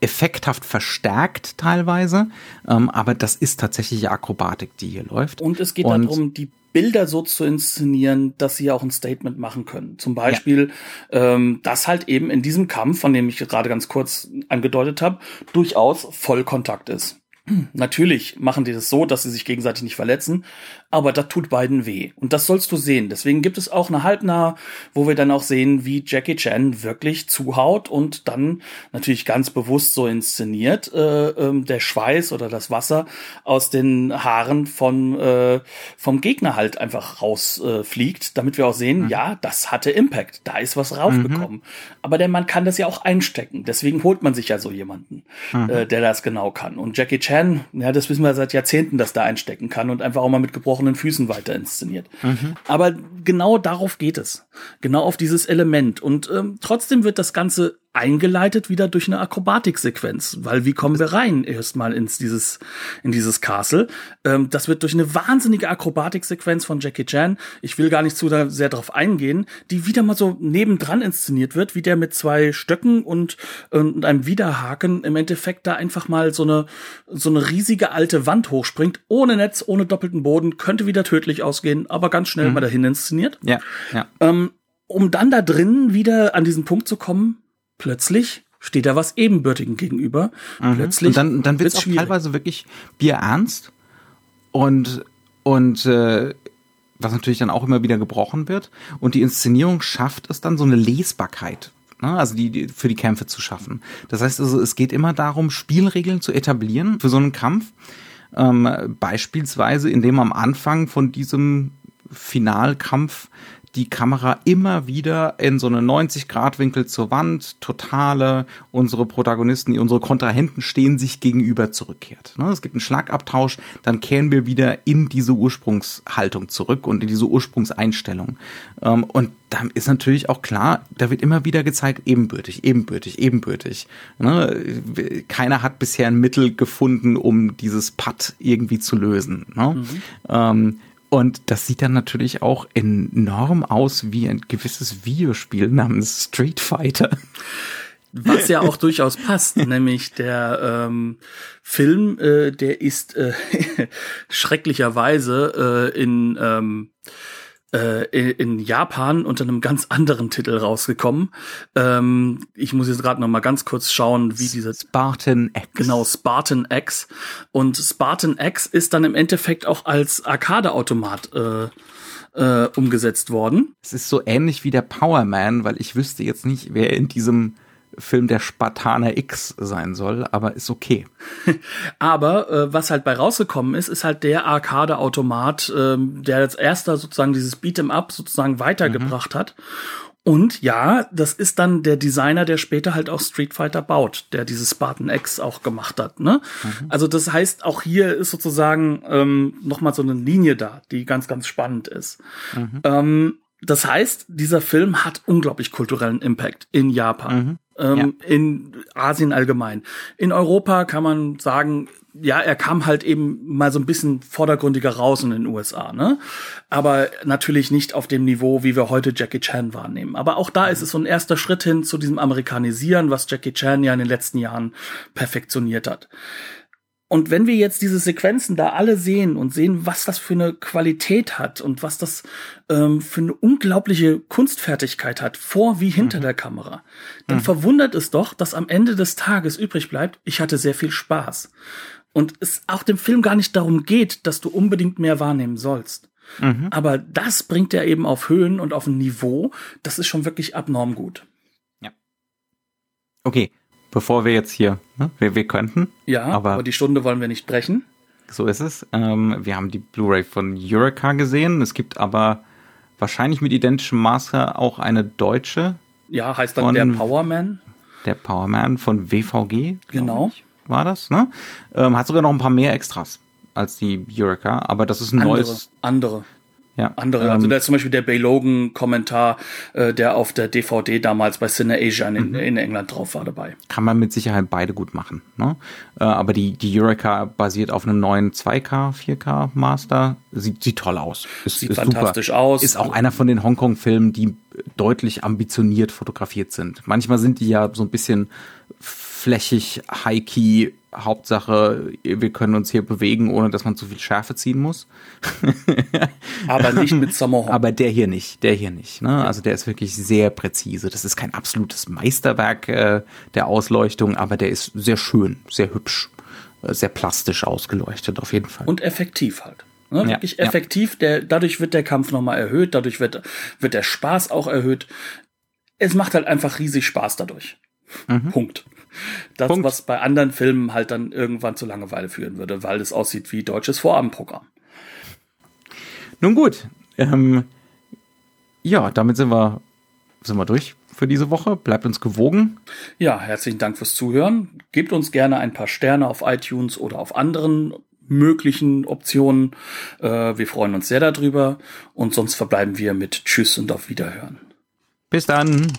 A: effekthaft verstärkt teilweise, ähm, aber das ist tatsächlich Akrobatik, die hier läuft.
B: Und es geht und, darum, die Bilder so zu inszenieren, dass sie auch ein Statement machen können. Zum Beispiel, ja. ähm, dass halt eben in diesem Kampf, von dem ich gerade ganz kurz angedeutet habe, durchaus Vollkontakt ist. Natürlich machen die das so, dass sie sich gegenseitig nicht verletzen, aber das tut beiden weh. Und das sollst du sehen. Deswegen gibt es auch eine Halbnah, wo wir dann auch sehen, wie Jackie Chan wirklich zuhaut und dann natürlich ganz bewusst so inszeniert, äh, äh, der Schweiß oder das Wasser aus den Haaren von, äh, vom Gegner halt einfach rausfliegt, äh, damit wir auch sehen, mhm. ja, das hatte Impact. Da ist was raufgekommen. Mhm. Aber der Mann kann das ja auch einstecken. Deswegen holt man sich ja so jemanden, mhm. äh, der das genau kann. Und Jackie Chan, ja, das wissen wir seit Jahrzehnten, dass da einstecken kann und einfach auch mal mit gebrochenen gebrochenen Füßen weiter inszeniert. Mhm. Aber genau darauf geht es. Genau auf dieses Element. Und ähm, trotzdem wird das Ganze eingeleitet wieder durch eine Akrobatiksequenz, weil wie kommen wir rein erstmal ins dieses in dieses Castle? Ähm, das wird durch eine wahnsinnige Akrobatiksequenz von Jackie Chan. Ich will gar nicht zu da sehr drauf eingehen, die wieder mal so nebendran inszeniert wird, wie der mit zwei Stöcken und, und einem Widerhaken im Endeffekt da einfach mal so eine so eine riesige alte Wand hochspringt, ohne Netz, ohne doppelten Boden, könnte wieder tödlich ausgehen, aber ganz schnell mhm. mal dahin inszeniert.
A: Ja, ja.
B: Ähm, um dann da drin wieder an diesen Punkt zu kommen, plötzlich steht da was Ebenbürtigen gegenüber.
A: Mhm. Plötzlich. Und dann, dann wird es auch schwierig. teilweise wirklich bierernst und, und äh, was natürlich dann auch immer wieder gebrochen wird. Und die Inszenierung schafft es dann so eine Lesbarkeit ne? also die, die für die Kämpfe zu schaffen. Das heißt also, es geht immer darum, Spielregeln zu etablieren für so einen Kampf. Ähm, beispielsweise, indem am Anfang von diesem Finalkampf die Kamera immer wieder in so eine 90-Grad-Winkel zur Wand, totale, unsere Protagonisten, unsere Kontrahenten stehen sich gegenüber zurückkehrt. Ne, es gibt einen Schlagabtausch, dann kehren wir wieder in diese Ursprungshaltung zurück und in diese Ursprungseinstellung. Ähm, und da ist natürlich auch klar, da wird immer wieder gezeigt, ebenbürtig, ebenbürtig, ebenbürtig. Ne, keiner hat bisher ein Mittel gefunden, um dieses Putt irgendwie zu lösen. Ne? Mhm. Ähm, und das sieht dann natürlich auch enorm aus wie ein gewisses Videospiel namens Street Fighter.
B: Was ja auch durchaus passt, nämlich der ähm, Film, äh, der ist äh, schrecklicherweise äh, in ähm, äh, in Japan unter einem ganz anderen Titel rausgekommen. Ähm, ich muss jetzt gerade noch mal ganz kurz schauen, wie dieser
A: Spartan X.
B: Genau, Spartan X. Und Spartan X ist dann im Endeffekt auch als Arcade-Automat äh, äh, umgesetzt worden.
A: Es ist so ähnlich wie der Power Man, weil ich wüsste jetzt nicht, wer in diesem Film der Spartaner X sein soll, aber ist okay.
B: aber äh, was halt bei rausgekommen ist, ist halt der Arcade-Automat, ähm, der als erster sozusagen dieses Beat'em Up sozusagen weitergebracht mhm. hat. Und ja, das ist dann der Designer, der später halt auch Street Fighter baut, der dieses Spartan X auch gemacht hat. Ne? Mhm. Also das heißt, auch hier ist sozusagen ähm, noch mal so eine Linie da, die ganz, ganz spannend ist. Mhm. Ähm, das heißt, dieser Film hat unglaublich kulturellen Impact in Japan. Mhm ähm, ja. in Asien allgemein. In Europa kann man sagen, ja, er kam halt eben mal so ein bisschen vordergründiger raus in den USA, ne? Aber natürlich nicht auf dem Niveau, wie wir heute Jackie Chan wahrnehmen. Aber auch da ist es so ein erster Schritt hin zu diesem Amerikanisieren, was Jackie Chan ja in den letzten Jahren perfektioniert hat. Und wenn wir jetzt diese Sequenzen da alle sehen und sehen, was das für eine Qualität hat und was das ähm, für eine unglaubliche Kunstfertigkeit hat, vor wie hinter mhm. der Kamera, dann mhm. verwundert es doch, dass am Ende des Tages übrig bleibt, ich hatte sehr viel Spaß. Und es auch dem Film gar nicht darum geht, dass du unbedingt mehr wahrnehmen sollst. Mhm. Aber das bringt er eben auf Höhen und auf ein Niveau, das ist schon wirklich abnorm gut.
A: Ja. Okay, bevor wir jetzt hier, ne, wir, wir könnten.
B: Ja, aber, aber die Stunde wollen wir nicht brechen.
A: So ist es. Ähm, wir haben die Blu-ray von Eureka gesehen. Es gibt aber wahrscheinlich mit identischem Maße auch eine deutsche.
B: Ja, heißt dann der Powerman.
A: Der Powerman von WVG.
B: Genau.
A: Ich, war das, ne? Ähm, hat sogar noch ein paar mehr Extras als die Eureka, aber das ist ein
B: andere,
A: neues.
B: Andere ja, andere. Also ähm, also da ist zum Beispiel der Bay Logan Kommentar, äh, der auf der DVD damals bei Cine Asia in, mhm. in, England drauf war dabei.
A: Kann man mit Sicherheit beide gut machen. Ne? Äh, aber die, die Eureka basiert auf einem neuen 2K, 4K Master. Sieht, sieht toll aus.
B: Ist, sieht ist fantastisch super. aus.
A: Ist auch einer von den Hongkong-Filmen, die deutlich ambitioniert fotografiert sind. Manchmal sind die ja so ein bisschen flächig, high-key Hauptsache, wir können uns hier bewegen, ohne dass man zu viel Schärfe ziehen muss.
B: aber nicht mit Sommerhorn.
A: Aber der hier nicht, der hier nicht. Ne? Also der ist wirklich sehr präzise. Das ist kein absolutes Meisterwerk äh, der Ausleuchtung, aber der ist sehr schön, sehr hübsch, äh, sehr plastisch ausgeleuchtet auf jeden Fall.
B: Und effektiv halt. Ne? Ja, wirklich effektiv. Ja. Der, dadurch wird der Kampf nochmal erhöht, dadurch wird, wird der Spaß auch erhöht. Es macht halt einfach riesig Spaß dadurch. Mhm. Punkt. Das, Punkt. was bei anderen Filmen halt dann irgendwann zu Langeweile führen würde, weil es aussieht wie deutsches Vorabendprogramm.
A: Nun gut. Ähm, ja, damit sind wir, sind wir durch für diese Woche. Bleibt uns gewogen.
B: Ja, herzlichen Dank fürs Zuhören. Gebt uns gerne ein paar Sterne auf iTunes oder auf anderen möglichen Optionen. Äh, wir freuen uns sehr darüber. Und sonst verbleiben wir mit Tschüss und auf Wiederhören.
A: Bis dann.